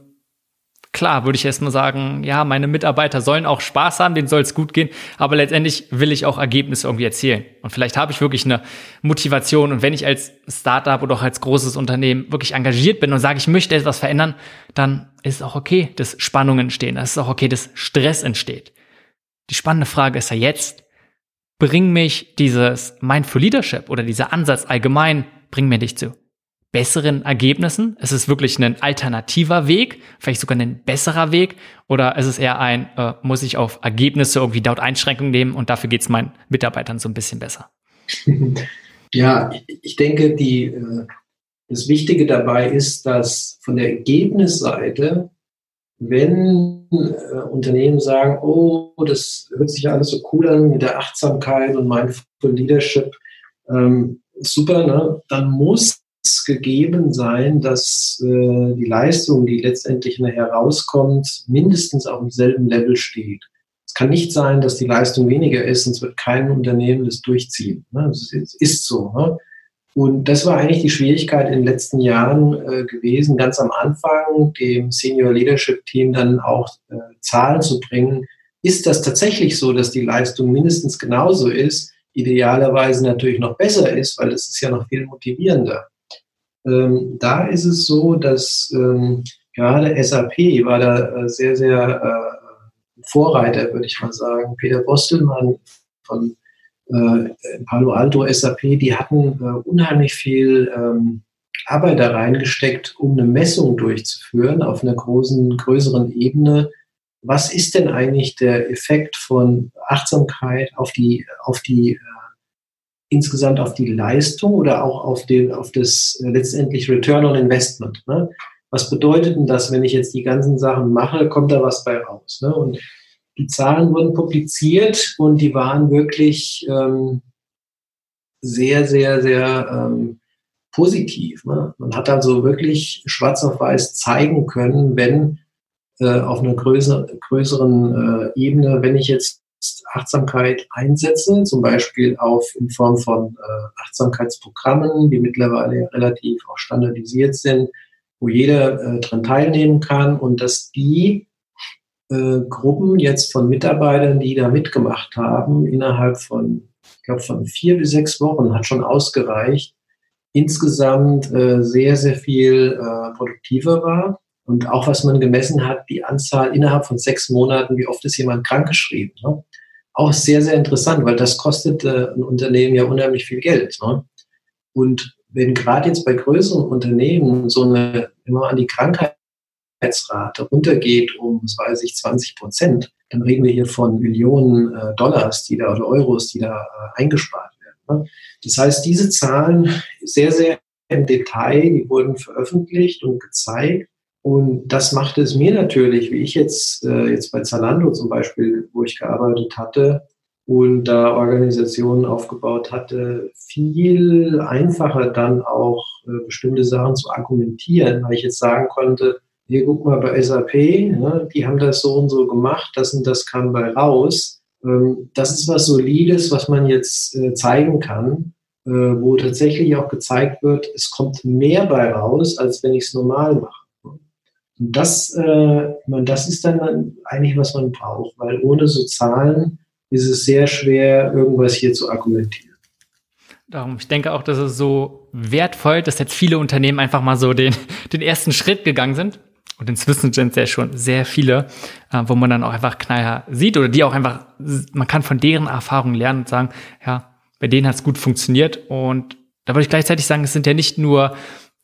klar, würde ich erstmal sagen, ja, meine Mitarbeiter sollen auch Spaß haben, denen soll es gut gehen, aber letztendlich will ich auch Ergebnisse irgendwie erzielen. Und vielleicht habe ich wirklich eine Motivation und wenn ich als Startup oder auch als großes Unternehmen wirklich engagiert bin und sage, ich möchte etwas verändern, dann ist es auch okay, dass Spannungen entstehen. Es ist auch okay, dass Stress entsteht. Die spannende Frage ist ja jetzt, bring mich dieses Mindful Leadership oder dieser Ansatz allgemein, bring mir dich zu besseren Ergebnissen? Ist es wirklich ein alternativer Weg, vielleicht sogar ein besserer Weg? Oder ist es eher ein, äh, muss ich auf Ergebnisse irgendwie dort Einschränkungen nehmen und dafür geht es meinen Mitarbeitern so ein bisschen besser? Ja, ich denke, die, äh, das Wichtige dabei ist, dass von der Ergebnisseite wenn äh, Unternehmen sagen, oh, das hört sich ja alles so cool an mit der Achtsamkeit und Mindful Leadership, ähm, super, ne? dann muss es gegeben sein, dass äh, die Leistung, die letztendlich nachher rauskommt, mindestens auf demselben Level steht. Es kann nicht sein, dass die Leistung weniger ist, sonst wird kein Unternehmen das durchziehen. Ne? Das ist, ist so. Ne? Und das war eigentlich die Schwierigkeit in den letzten Jahren äh, gewesen, ganz am Anfang dem Senior Leadership Team dann auch äh, Zahlen zu bringen. Ist das tatsächlich so, dass die Leistung mindestens genauso ist, idealerweise natürlich noch besser ist, weil es ist ja noch viel motivierender. Ähm, da ist es so, dass ähm, gerade SAP war da äh, sehr, sehr äh, Vorreiter, würde ich mal sagen. Peter Bostelmann von Palo Alto, SAP, die hatten äh, unheimlich viel ähm, Arbeit da reingesteckt, um eine Messung durchzuführen auf einer großen, größeren Ebene. Was ist denn eigentlich der Effekt von Achtsamkeit auf die, auf die äh, insgesamt auf die Leistung oder auch auf, den, auf das äh, letztendlich Return on Investment? Ne? Was bedeutet denn das, wenn ich jetzt die ganzen Sachen mache, kommt da was bei raus? Ne? Und die Zahlen wurden publiziert und die waren wirklich ähm, sehr, sehr, sehr ähm, positiv. Ne? Man hat also wirklich schwarz auf weiß zeigen können, wenn äh, auf einer größer, größeren äh, Ebene, wenn ich jetzt Achtsamkeit einsetze, zum Beispiel auf in Form von äh, Achtsamkeitsprogrammen, die mittlerweile relativ auch standardisiert sind, wo jeder äh, dran teilnehmen kann und dass die äh, Gruppen jetzt von Mitarbeitern, die da mitgemacht haben, innerhalb von, ich glaube, von vier bis sechs Wochen hat schon ausgereicht, insgesamt äh, sehr, sehr viel äh, produktiver war. Und auch was man gemessen hat, die Anzahl innerhalb von sechs Monaten, wie oft ist jemand krankgeschrieben. Ne? Auch sehr, sehr interessant, weil das kostet äh, ein Unternehmen ja unheimlich viel Geld. Ne? Und wenn gerade jetzt bei größeren Unternehmen so eine, immer an die Krankheit Rate runtergeht um, was weiß ich, 20 Prozent, dann reden wir hier von Millionen äh, Dollars, die da oder Euros, die da äh, eingespart werden. Ne? Das heißt, diese Zahlen sehr, sehr im Detail, die wurden veröffentlicht und gezeigt. Und das machte es mir natürlich, wie ich jetzt, äh, jetzt bei Zalando zum Beispiel, wo ich gearbeitet hatte und da Organisationen aufgebaut hatte, viel einfacher dann auch äh, bestimmte Sachen zu argumentieren, weil ich jetzt sagen konnte, hier guck mal bei SAP, ne, die haben das so und so gemacht, das und das kam bei raus. Ähm, das ist was Solides, was man jetzt äh, zeigen kann, äh, wo tatsächlich auch gezeigt wird, es kommt mehr bei raus, als wenn ich es normal mache. Und das, äh, man, das ist dann eigentlich, was man braucht, weil ohne so Zahlen ist es sehr schwer, irgendwas hier zu argumentieren. Darum, ich denke auch, dass es so wertvoll, dass jetzt viele Unternehmen einfach mal so den, den ersten Schritt gegangen sind. Und inzwischen sind es ja schon sehr viele, äh, wo man dann auch einfach knallhart sieht oder die auch einfach, man kann von deren Erfahrungen lernen und sagen, ja, bei denen hat es gut funktioniert. Und da würde ich gleichzeitig sagen, es sind ja nicht nur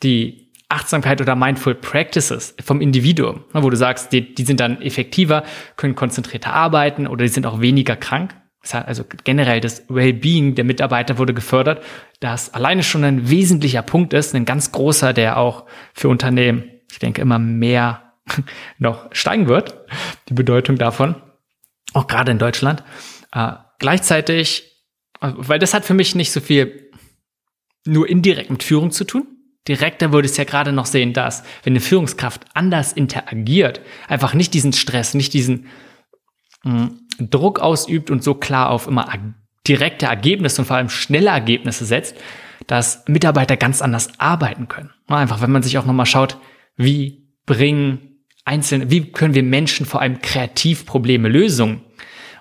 die Achtsamkeit oder Mindful Practices vom Individuum, ne, wo du sagst, die, die sind dann effektiver, können konzentrierter arbeiten oder die sind auch weniger krank. Also generell das Wellbeing der Mitarbeiter wurde gefördert, das alleine schon ein wesentlicher Punkt ist, ein ganz großer, der auch für Unternehmen, ich denke, immer mehr noch steigen wird, die Bedeutung davon, auch gerade in Deutschland. Äh, gleichzeitig, weil das hat für mich nicht so viel nur indirekt mit Führung zu tun, direkter würde es ja gerade noch sehen, dass wenn eine Führungskraft anders interagiert, einfach nicht diesen Stress, nicht diesen mm, Druck ausübt und so klar auf immer direkte Ergebnisse und vor allem schnelle Ergebnisse setzt, dass Mitarbeiter ganz anders arbeiten können. Einfach, wenn man sich auch nochmal schaut, wie bringen einzelne, wie können wir Menschen vor allem kreativ Probleme Lösungen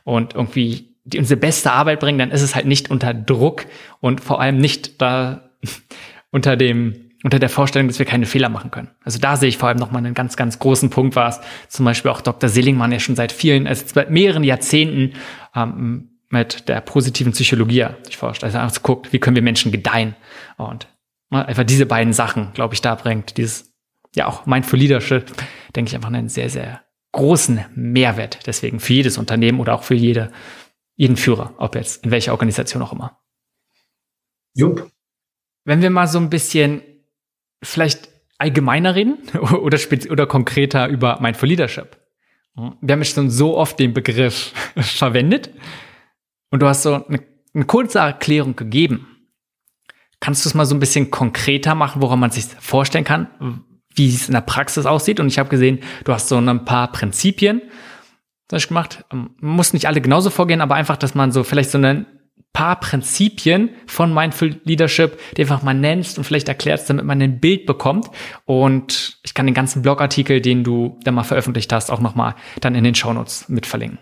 und irgendwie die unsere beste Arbeit bringen, dann ist es halt nicht unter Druck und vor allem nicht da unter dem unter der Vorstellung, dass wir keine Fehler machen können. Also da sehe ich vor allem nochmal einen ganz, ganz großen Punkt, was zum Beispiel auch Dr. Seligmann ja schon seit vielen, also seit mehreren Jahrzehnten ähm, mit der positiven Psychologie sich forscht. Also einfach guckt, wie können wir Menschen gedeihen. Und ne, einfach diese beiden Sachen, glaube ich, da bringt dieses, ja auch Mindful Leadership, denke ich, einfach einen sehr, sehr großen Mehrwert. Deswegen für jedes Unternehmen oder auch für jede, jeden Führer, ob jetzt in welcher Organisation auch immer. Jupp. Wenn wir mal so ein bisschen vielleicht allgemeiner reden oder, oder konkreter über Mindful Leadership. Wir haben schon so oft den Begriff verwendet und du hast so eine, eine kurze Erklärung gegeben. Kannst du es mal so ein bisschen konkreter machen, woran man sich vorstellen kann, wie es in der Praxis aussieht? Und ich habe gesehen, du hast so ein paar Prinzipien das gemacht. Man muss nicht alle genauso vorgehen, aber einfach, dass man so vielleicht so einen paar Prinzipien von Mindful Leadership, die einfach mal nennst und vielleicht erklärst, damit man ein Bild bekommt. Und ich kann den ganzen Blogartikel, den du da mal veröffentlicht hast, auch nochmal dann in den Shownotes mit verlinken.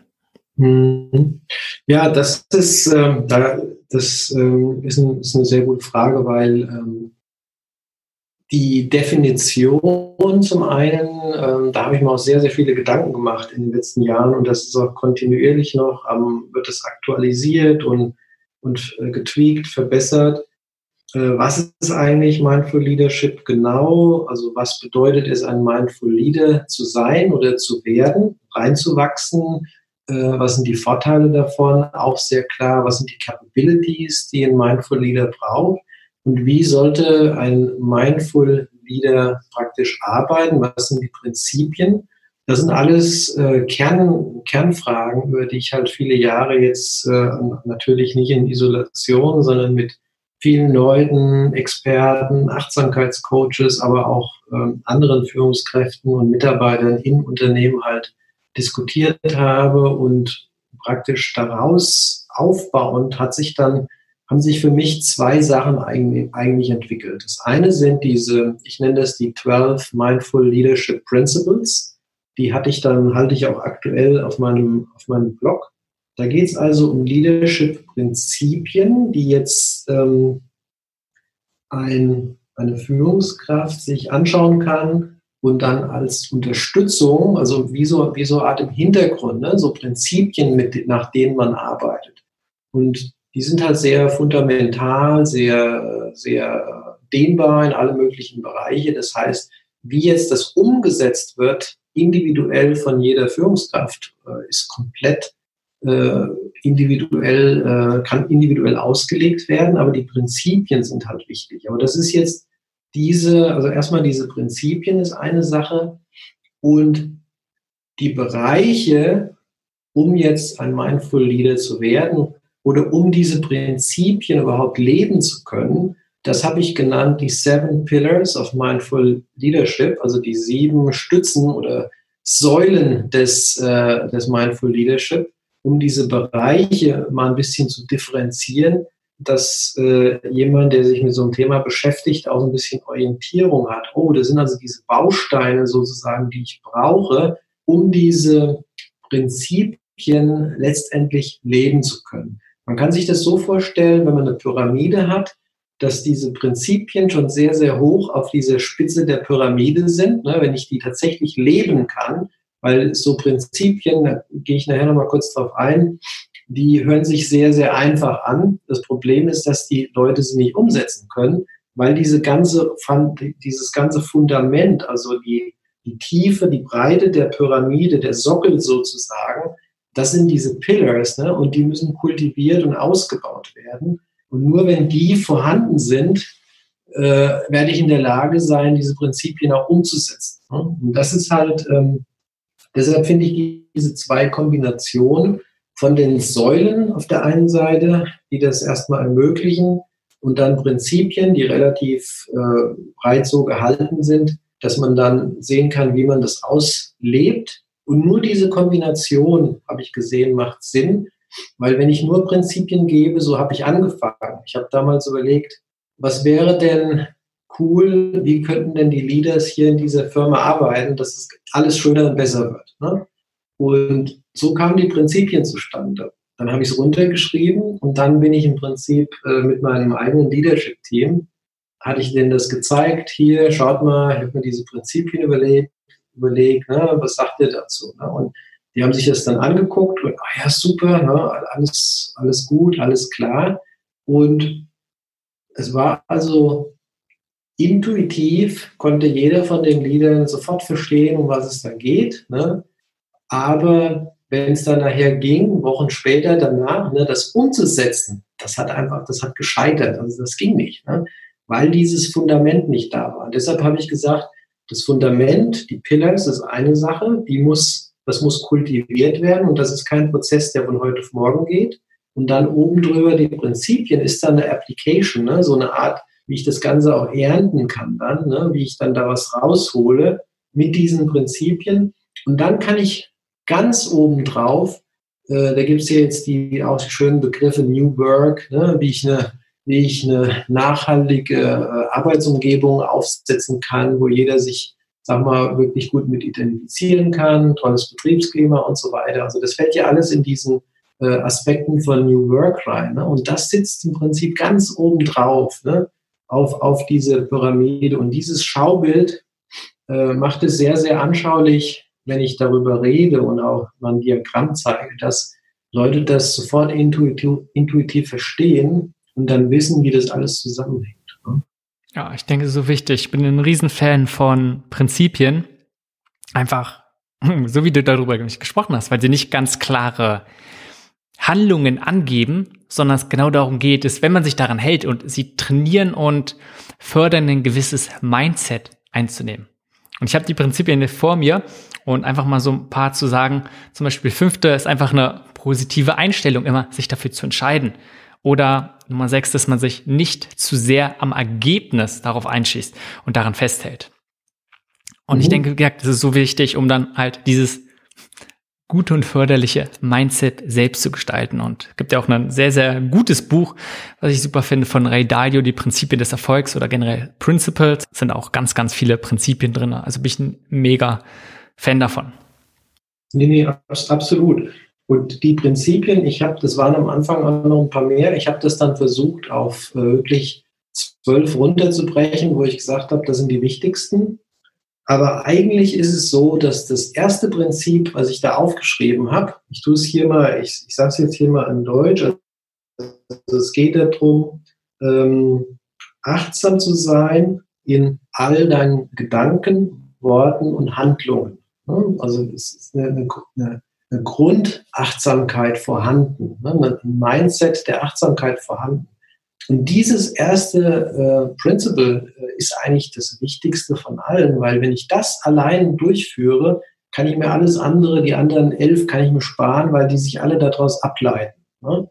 Mhm. Ja, das ist, äh, das äh, ist, ein, ist, eine sehr gute Frage, weil ähm, die Definition zum einen, ähm, da habe ich mir auch sehr, sehr viele Gedanken gemacht in den letzten Jahren und das ist auch kontinuierlich noch, ähm, wird es aktualisiert und und äh, getweakt, verbessert. Äh, was ist eigentlich Mindful Leadership genau? Also was bedeutet es, ein Mindful Leader zu sein oder zu werden, reinzuwachsen? Äh, was sind die Vorteile davon? Auch sehr klar, was sind die Capabilities, die ein Mindful Leader braucht? Und wie sollte ein Mindful Leader praktisch arbeiten? Was sind die Prinzipien? Das sind alles äh, Kern, Kernfragen, über die ich halt viele Jahre jetzt äh, natürlich nicht in Isolation, sondern mit vielen Leuten, Experten, Achtsamkeitscoaches, aber auch ähm, anderen Führungskräften und Mitarbeitern in Unternehmen halt diskutiert habe und praktisch daraus aufbauend hat sich dann haben sich für mich zwei Sachen eigentlich, entwickelt. Das eine sind diese, ich nenne das die 12 Mindful Leadership Principles. Die hatte ich dann, halte ich auch aktuell auf meinem, auf meinem Blog. Da geht es also um Leadership-Prinzipien, die jetzt ähm, ein, eine Führungskraft sich anschauen kann und dann als Unterstützung, also wie so, wie so eine Art im Hintergrund, ne, so Prinzipien, mit, nach denen man arbeitet. Und die sind halt sehr fundamental, sehr, sehr dehnbar in alle möglichen Bereiche. Das heißt, wie jetzt das umgesetzt wird, individuell von jeder Führungskraft, äh, ist komplett äh, individuell, äh, kann individuell ausgelegt werden, aber die Prinzipien sind halt wichtig. Aber das ist jetzt diese, also erstmal diese Prinzipien ist eine Sache und die Bereiche, um jetzt ein Mindful Leader zu werden oder um diese Prinzipien überhaupt leben zu können, das habe ich genannt die Seven Pillars of Mindful Leadership, also die sieben Stützen oder Säulen des, äh, des Mindful Leadership, um diese Bereiche mal ein bisschen zu differenzieren, dass äh, jemand, der sich mit so einem Thema beschäftigt, auch ein bisschen Orientierung hat. Oh, das sind also diese Bausteine sozusagen, die ich brauche, um diese Prinzipien letztendlich leben zu können. Man kann sich das so vorstellen, wenn man eine Pyramide hat, dass diese Prinzipien schon sehr, sehr hoch auf dieser Spitze der Pyramide sind. Ne? Wenn ich die tatsächlich leben kann, weil so Prinzipien, da gehe ich nachher nochmal kurz drauf ein, die hören sich sehr, sehr einfach an. Das Problem ist, dass die Leute sie nicht umsetzen können, weil diese ganze, dieses ganze Fundament, also die, die Tiefe, die Breite der Pyramide, der Sockel sozusagen, das sind diese Pillars, ne? und die müssen kultiviert und ausgebaut werden. Und nur wenn die vorhanden sind, äh, werde ich in der Lage sein, diese Prinzipien auch umzusetzen. Ne? Und das ist halt, ähm, deshalb finde ich diese zwei Kombinationen von den Säulen auf der einen Seite, die das erstmal ermöglichen, und dann Prinzipien, die relativ äh, breit so gehalten sind, dass man dann sehen kann, wie man das auslebt. Und nur diese Kombination, habe ich gesehen, macht Sinn, weil wenn ich nur Prinzipien gebe, so habe ich angefangen. Ich habe damals überlegt, was wäre denn cool, wie könnten denn die Leaders hier in dieser Firma arbeiten, dass es alles schöner und besser wird. Ne? Und so kamen die Prinzipien zustande. Dann habe ich es runtergeschrieben und dann bin ich im Prinzip äh, mit meinem eigenen Leadership-Team, hatte ich denen das gezeigt, hier, schaut mal, ich habe mir diese Prinzipien überlegt, überlegt, ne, was sagt ihr dazu? Ne? Und die haben sich das dann angeguckt und, ah ja, super, ne, alles, alles gut, alles klar. Und es war also intuitiv, konnte jeder von den Liedern sofort verstehen, um was es da geht. Ne? Aber wenn es dann nachher ging, Wochen später danach, ne, das umzusetzen, das hat einfach, das hat gescheitert. Also das ging nicht, ne? weil dieses Fundament nicht da war. Und deshalb habe ich gesagt, das Fundament, die Pillars, ist eine Sache, die muss, das muss kultiviert werden und das ist kein Prozess, der von heute auf morgen geht. Und dann oben drüber die Prinzipien ist dann eine Application, ne? so eine Art, wie ich das Ganze auch ernten kann dann, ne? wie ich dann da was raushole mit diesen Prinzipien. Und dann kann ich ganz oben drauf, äh, da gibt es hier jetzt die auch schönen Begriffe New Work, ne, wie ich eine wie ich eine nachhaltige äh, Arbeitsumgebung aufsetzen kann, wo jeder sich, sag mal, wirklich gut mit identifizieren kann, tolles Betriebsklima und so weiter. Also das fällt ja alles in diesen äh, Aspekten von New Work rein. Ne? Und das sitzt im Prinzip ganz oben drauf, ne? auf, auf diese Pyramide. Und dieses Schaubild äh, macht es sehr, sehr anschaulich, wenn ich darüber rede und auch mal ein Diagramm zeige, dass Leute das sofort intuitiv, intuitiv verstehen und dann wissen, wie das alles zusammenhängt. Ne? Ja, ich denke, so wichtig. Ich bin ein Riesenfan von Prinzipien. Einfach, so wie du darüber gesprochen hast, weil sie nicht ganz klare Handlungen angeben, sondern es genau darum geht, ist, wenn man sich daran hält und sie trainieren und fördern, ein gewisses Mindset einzunehmen. Und ich habe die Prinzipien vor mir und einfach mal so ein paar zu sagen. Zum Beispiel fünfte ist einfach eine positive Einstellung, immer sich dafür zu entscheiden. Oder Nummer sechs, dass man sich nicht zu sehr am Ergebnis darauf einschießt und daran festhält. Und mhm. ich denke, das ist so wichtig, um dann halt dieses gute und förderliche Mindset selbst zu gestalten. Und es gibt ja auch ein sehr, sehr gutes Buch, was ich super finde, von Ray Dalio, die Prinzipien des Erfolgs oder generell Principles. Es sind auch ganz, ganz viele Prinzipien drin. Also bin ich ein mega Fan davon. Nee, nee, absolut. Und die Prinzipien, ich habe, das waren am Anfang auch noch ein paar mehr, ich habe das dann versucht, auf äh, wirklich zwölf runterzubrechen, wo ich gesagt habe, das sind die wichtigsten. Aber eigentlich ist es so, dass das erste Prinzip, was ich da aufgeschrieben habe, ich tue es hier mal, ich, ich sage es jetzt hier mal in Deutsch, also es geht darum, ähm, achtsam zu sein in all deinen Gedanken, Worten und Handlungen. Also es ist eine, eine Grundachtsamkeit vorhanden, ne? ein Mindset der Achtsamkeit vorhanden. Und dieses erste äh, Principle äh, ist eigentlich das Wichtigste von allen, weil wenn ich das allein durchführe, kann ich mir alles andere, die anderen elf, kann ich mir sparen, weil die sich alle daraus ableiten. Ne?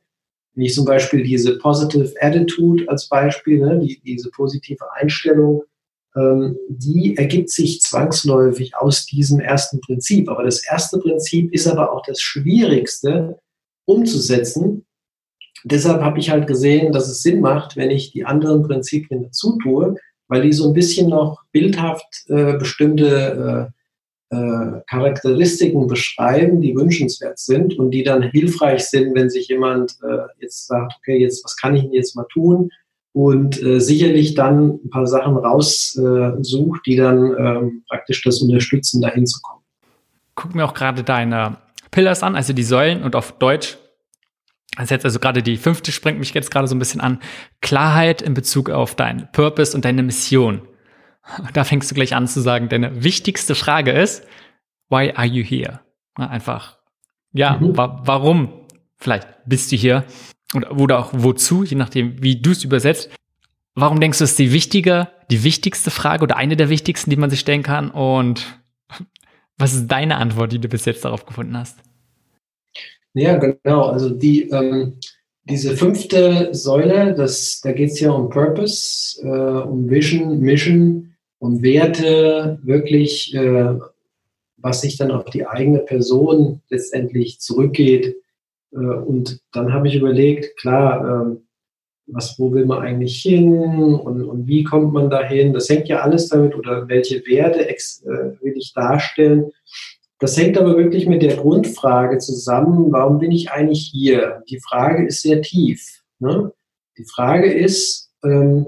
Wenn ich zum Beispiel diese Positive Attitude als Beispiel, ne, die, diese positive Einstellung, die ergibt sich zwangsläufig aus diesem ersten Prinzip. Aber das erste Prinzip ist aber auch das Schwierigste umzusetzen, deshalb habe ich halt gesehen, dass es Sinn macht, wenn ich die anderen Prinzipien dazu tue, weil die so ein bisschen noch bildhaft äh, bestimmte äh, äh, Charakteristiken beschreiben, die wünschenswert sind und die dann hilfreich sind, wenn sich jemand äh, jetzt sagt, okay, jetzt was kann ich denn jetzt mal tun, und äh, sicherlich dann ein paar Sachen raussucht, die dann ähm, praktisch das unterstützen, dahin zu kommen. Guck mir auch gerade deine Pillars an, also die Säulen und auf Deutsch. Also jetzt also gerade die fünfte springt mich jetzt gerade so ein bisschen an. Klarheit in Bezug auf deinen Purpose und deine Mission. Da fängst du gleich an zu sagen, deine wichtigste Frage ist, why are you here? Einfach, ja, mhm. wa warum vielleicht bist du hier? Oder, auch wozu, je nachdem, wie du es übersetzt. Warum denkst du, ist die wichtige, die wichtigste Frage oder eine der wichtigsten, die man sich stellen kann? Und was ist deine Antwort, die du bis jetzt darauf gefunden hast? Ja, genau. Also die, ähm, diese fünfte Säule, das, da geht es ja um Purpose, äh, um Vision, Mission, um Werte, wirklich, äh, was sich dann auf die eigene Person letztendlich zurückgeht. Äh, und dann habe ich überlegt, klar, ähm, was, wo will man eigentlich hin und, und wie kommt man dahin? Das hängt ja alles damit, oder welche Werte ex, äh, will ich darstellen. Das hängt aber wirklich mit der Grundfrage zusammen, warum bin ich eigentlich hier? Die Frage ist sehr tief. Ne? Die Frage ist, ähm,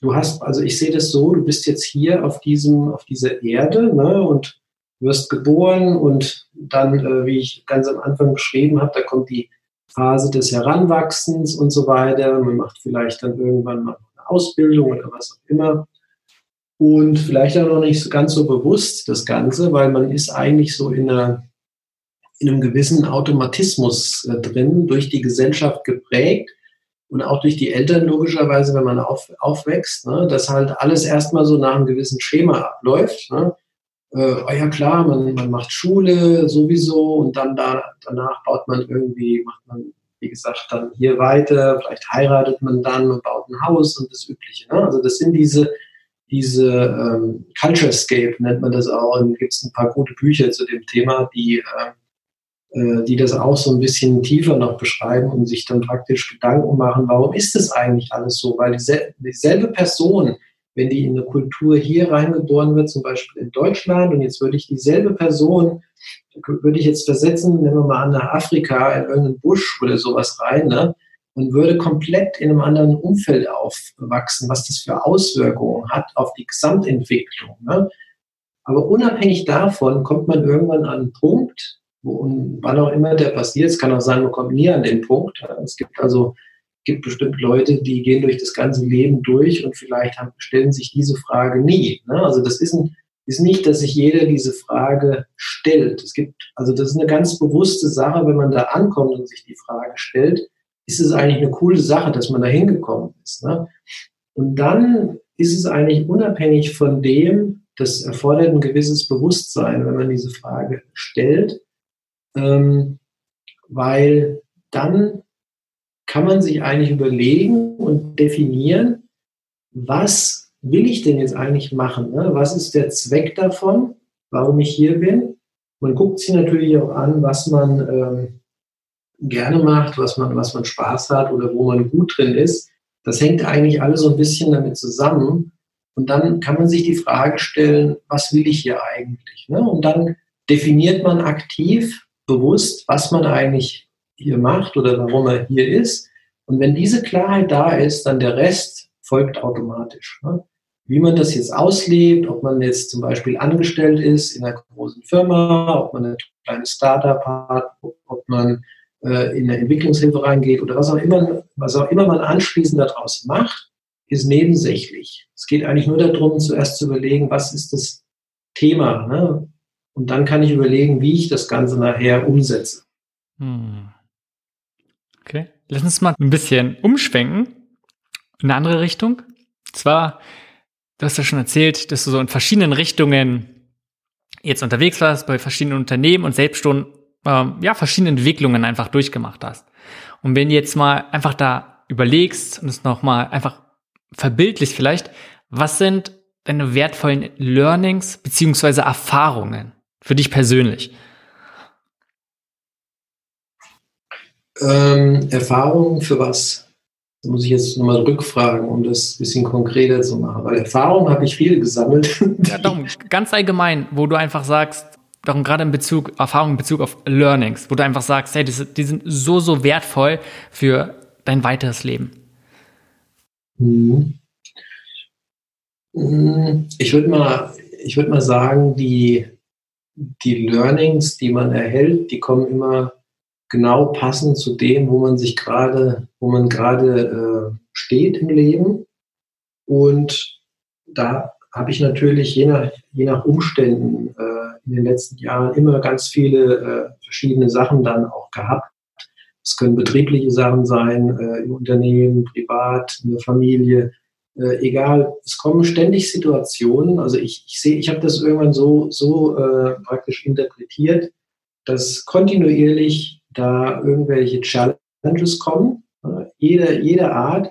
du hast, also ich sehe das so, du bist jetzt hier auf diesem, auf dieser Erde ne, und wirst geboren und dann, äh, wie ich ganz am Anfang beschrieben habe, da kommt die Phase des Heranwachsens und so weiter. Man macht vielleicht dann irgendwann mal eine Ausbildung oder was auch immer. Und vielleicht auch noch nicht ganz so bewusst das Ganze, weil man ist eigentlich so in, einer, in einem gewissen Automatismus äh, drin, durch die Gesellschaft geprägt und auch durch die Eltern logischerweise, wenn man auf, aufwächst, ne, dass halt alles erstmal so nach einem gewissen Schema abläuft. Ne. Äh, oh ja klar, man, man macht Schule sowieso und dann da, danach baut man irgendwie, macht man, wie gesagt, dann hier weiter, vielleicht heiratet man dann und baut ein Haus und das Übliche. Ne. Also das sind diese diese ähm, Culturescape nennt man das auch. Und gibt es ein paar gute Bücher zu dem Thema, die, äh, äh, die das auch so ein bisschen tiefer noch beschreiben und sich dann praktisch Gedanken machen, warum ist das eigentlich alles so? Weil diesel dieselbe Person, wenn die in eine Kultur hier reingeboren wird, zum Beispiel in Deutschland, und jetzt würde ich dieselbe Person, würde ich jetzt versetzen, nehmen wir mal an, nach Afrika, in irgendeinen Busch oder sowas rein, ne? und würde komplett in einem anderen Umfeld aufwachsen, was das für Auswirkungen hat auf die Gesamtentwicklung. Ne? Aber unabhängig davon kommt man irgendwann an einen Punkt, wo, wann auch immer der passiert, es kann auch sein, man kommt nie an den Punkt. Es gibt also gibt bestimmt Leute, die gehen durch das ganze Leben durch und vielleicht haben, stellen sich diese Frage nie. Ne? Also das ist, ein, ist nicht, dass sich jeder diese Frage stellt. Es gibt, also das ist eine ganz bewusste Sache, wenn man da ankommt und sich die Frage stellt, ist es eigentlich eine coole Sache, dass man da hingekommen ist. Ne? Und dann ist es eigentlich unabhängig von dem, das erfordert ein gewisses Bewusstsein, wenn man diese Frage stellt, ähm, weil dann kann man sich eigentlich überlegen und definieren, was will ich denn jetzt eigentlich machen? Ne? Was ist der Zweck davon, warum ich hier bin? Man guckt sich natürlich auch an, was man ähm, gerne macht, was man, was man Spaß hat oder wo man gut drin ist. Das hängt eigentlich alles so ein bisschen damit zusammen. Und dann kann man sich die Frage stellen, was will ich hier eigentlich? Ne? Und dann definiert man aktiv, bewusst, was man eigentlich hier macht oder warum er hier ist. Und wenn diese Klarheit da ist, dann der Rest folgt automatisch. Ne? Wie man das jetzt auslebt, ob man jetzt zum Beispiel angestellt ist in einer großen Firma, ob man ein kleines Startup hat, ob man äh, in eine Entwicklungshilfe reingeht oder was auch immer, was auch immer man anschließend daraus macht, ist nebensächlich. Es geht eigentlich nur darum, zuerst zu überlegen, was ist das Thema. Ne? Und dann kann ich überlegen, wie ich das Ganze nachher umsetze. Hm. Okay. Lass uns mal ein bisschen umschwenken in eine andere Richtung. Und zwar, du hast ja schon erzählt, dass du so in verschiedenen Richtungen jetzt unterwegs warst, bei verschiedenen Unternehmen und selbst schon ähm, ja, verschiedene Entwicklungen einfach durchgemacht hast. Und wenn du jetzt mal einfach da überlegst und es nochmal einfach verbildlich vielleicht, was sind deine wertvollen Learnings beziehungsweise Erfahrungen für dich persönlich? Ähm, Erfahrungen für was? Da muss ich jetzt nochmal rückfragen, um das ein bisschen konkreter zu machen. Weil Erfahrungen habe ich viel gesammelt. Ja, darum, ganz allgemein, wo du einfach sagst, darum gerade in Bezug, Erfahrung in Bezug auf Learnings, wo du einfach sagst, hey, die, die sind so, so wertvoll für dein weiteres Leben? Mhm. Ich würde mal, ich würde mal sagen, die, die Learnings, die man erhält, die kommen immer genau passend zu dem, wo man sich gerade, wo man gerade äh, steht im Leben. Und da habe ich natürlich je nach, je nach Umständen äh, in den letzten Jahren immer ganz viele äh, verschiedene Sachen dann auch gehabt. Es können betriebliche Sachen sein, äh, im Unternehmen, privat, in der Familie, äh, egal. Es kommen ständig Situationen. Also ich, ich sehe, ich habe das irgendwann so, so äh, praktisch interpretiert, dass kontinuierlich da irgendwelche Challenges kommen, äh, jede, jede Art.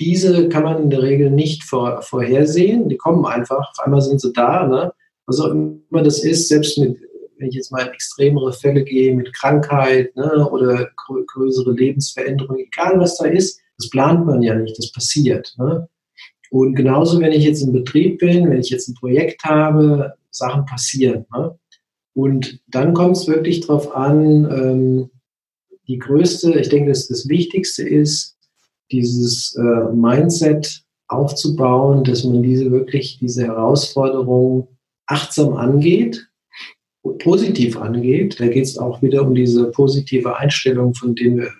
Diese kann man in der Regel nicht vor, vorhersehen. Die kommen einfach. Auf einmal sind sie da. Ne? Was auch immer das ist, selbst mit, wenn ich jetzt mal in extremere Fälle gehe, mit Krankheit ne, oder grö größere Lebensveränderungen, egal was da ist, das plant man ja nicht, das passiert. Ne? Und genauso, wenn ich jetzt im Betrieb bin, wenn ich jetzt ein Projekt habe, Sachen passieren. Ne? Und dann kommt es wirklich darauf an, ähm, die größte, ich denke, das, das Wichtigste ist, dieses äh, Mindset aufzubauen, dass man diese wirklich, diese Herausforderung achtsam angeht, positiv angeht. Da geht es auch wieder um diese positive Einstellung, von denen wir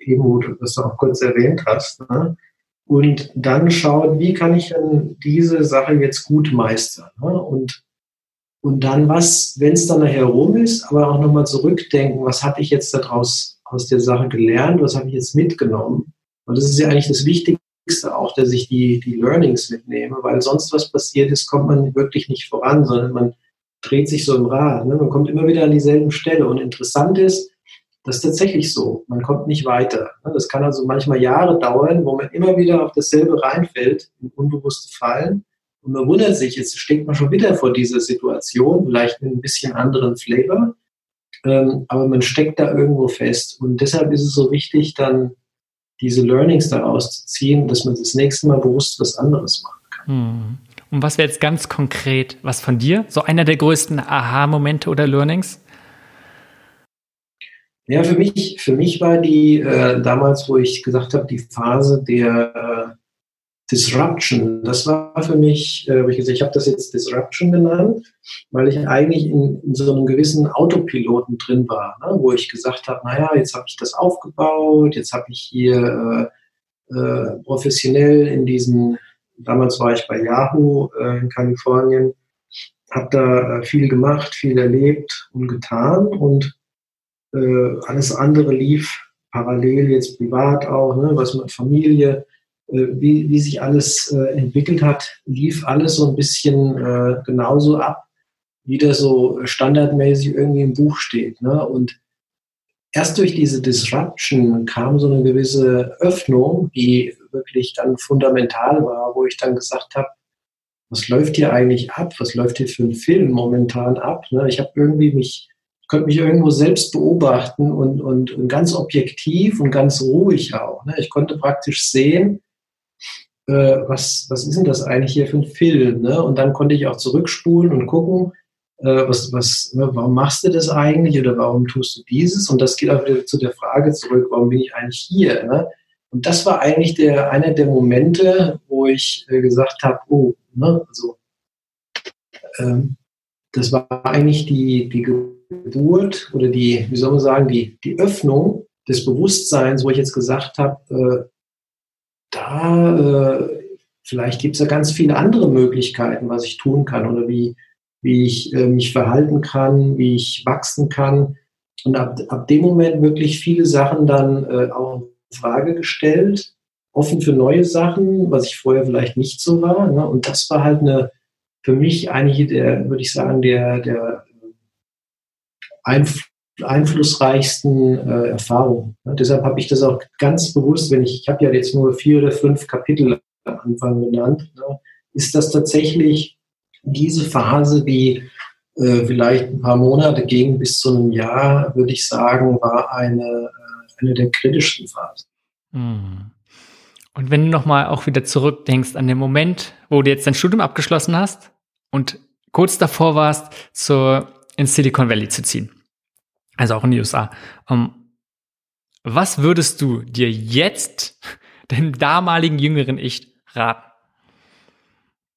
eben, wo du das auch kurz erwähnt hast. Ne? Und dann schaut, wie kann ich denn diese Sache jetzt gut meistern? Ne? Und, und dann was, wenn es dann nachher rum ist, aber auch nochmal zurückdenken, was habe ich jetzt daraus aus der Sache gelernt, was habe ich jetzt mitgenommen? Und das ist ja eigentlich das Wichtigste auch, dass ich die, die Learnings mitnehme, weil sonst was passiert ist, kommt man wirklich nicht voran, sondern man dreht sich so im Rad. Ne? Man kommt immer wieder an dieselben Stelle. Und interessant ist, das ist tatsächlich so. Man kommt nicht weiter. Ne? Das kann also manchmal Jahre dauern, wo man immer wieder auf dasselbe reinfällt, in unbewusste Fallen. Und man wundert sich, jetzt steht man schon wieder vor dieser Situation, vielleicht mit ein bisschen anderen Flavor. Ähm, aber man steckt da irgendwo fest. Und deshalb ist es so wichtig, dann diese Learnings daraus zu ziehen, dass man das nächste Mal bewusst was anderes machen kann. Hm. Und was wäre jetzt ganz konkret was von dir? So einer der größten Aha-Momente oder Learnings? Ja, für mich, für mich war die äh, damals, wo ich gesagt habe, die Phase der äh, Disruption, das war für mich, äh, ich, habe das jetzt Disruption genannt, weil ich eigentlich in, in so einem gewissen Autopiloten drin war, ne, wo ich gesagt habe, naja, jetzt habe ich das aufgebaut, jetzt habe ich hier äh, äh, professionell in diesen, damals war ich bei Yahoo äh, in Kalifornien, habe da äh, viel gemacht, viel erlebt und getan und äh, alles andere lief parallel jetzt privat auch, ne, was mit Familie, wie, wie sich alles äh, entwickelt hat, lief alles so ein bisschen äh, genauso ab, wie das so standardmäßig irgendwie im Buch steht. Ne? Und erst durch diese Disruption kam so eine gewisse Öffnung, die wirklich dann fundamental war, wo ich dann gesagt habe, was läuft hier eigentlich ab? Was läuft hier für ein Film momentan ab? Ne? Ich habe irgendwie mich, konnte mich irgendwo selbst beobachten und, und, und ganz objektiv und ganz ruhig auch. Ne? Ich konnte praktisch sehen, äh, was, was ist denn das eigentlich hier für ein Film? Ne? Und dann konnte ich auch zurückspulen und gucken, äh, was, was, ne, warum machst du das eigentlich oder warum tust du dieses? Und das geht auch wieder zu der Frage zurück, warum bin ich eigentlich hier? Ne? Und das war eigentlich der, einer der Momente, wo ich äh, gesagt habe, oh, ne, also ähm, das war eigentlich die, die Geburt oder die, wie soll man sagen, die, die Öffnung des Bewusstseins, wo ich jetzt gesagt habe, äh, da äh, vielleicht gibt es ja ganz viele andere Möglichkeiten, was ich tun kann oder wie, wie ich äh, mich verhalten kann, wie ich wachsen kann. Und ab, ab dem Moment wirklich viele Sachen dann äh, auch in Frage gestellt, offen für neue Sachen, was ich vorher vielleicht nicht so war. Ne? Und das war halt eine, für mich eigentlich der, würde ich sagen, der, der Einfluss einflussreichsten äh, Erfahrungen. Ja, deshalb habe ich das auch ganz bewusst, wenn ich, ich habe ja jetzt nur vier oder fünf Kapitel am Anfang genannt, ja, ist das tatsächlich diese Phase, die äh, vielleicht ein paar Monate ging bis zu einem Jahr, würde ich sagen, war eine, äh, eine der kritischsten Phasen. Hm. Und wenn du nochmal auch wieder zurückdenkst an den Moment, wo du jetzt dein Studium abgeschlossen hast und kurz davor warst, zur, ins Silicon Valley zu ziehen also auch in den USA. Um, ähm, was würdest du dir jetzt, dem damaligen jüngeren Ich, raten?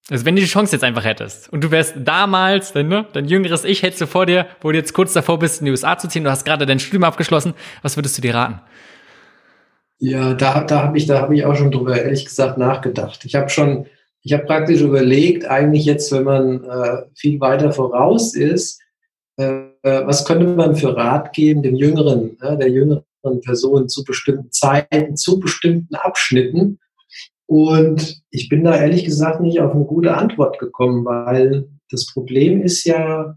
Also wenn du die Chance jetzt einfach hättest und du wärst damals, dein, ne, dein jüngeres Ich hättest du vor dir, wo du jetzt kurz davor bist, in die USA zu ziehen, du hast gerade dein Studium abgeschlossen, was würdest du dir raten? Ja, da, da habe ich, da habe ich auch schon drüber, ehrlich gesagt, nachgedacht. Ich habe schon, ich habe praktisch überlegt, eigentlich jetzt, wenn man äh, viel weiter voraus ist, äh, was könnte man für Rat geben dem Jüngeren, äh, der jüngeren Person zu bestimmten Zeiten, zu bestimmten Abschnitten, und ich bin da ehrlich gesagt nicht auf eine gute Antwort gekommen, weil das Problem ist ja,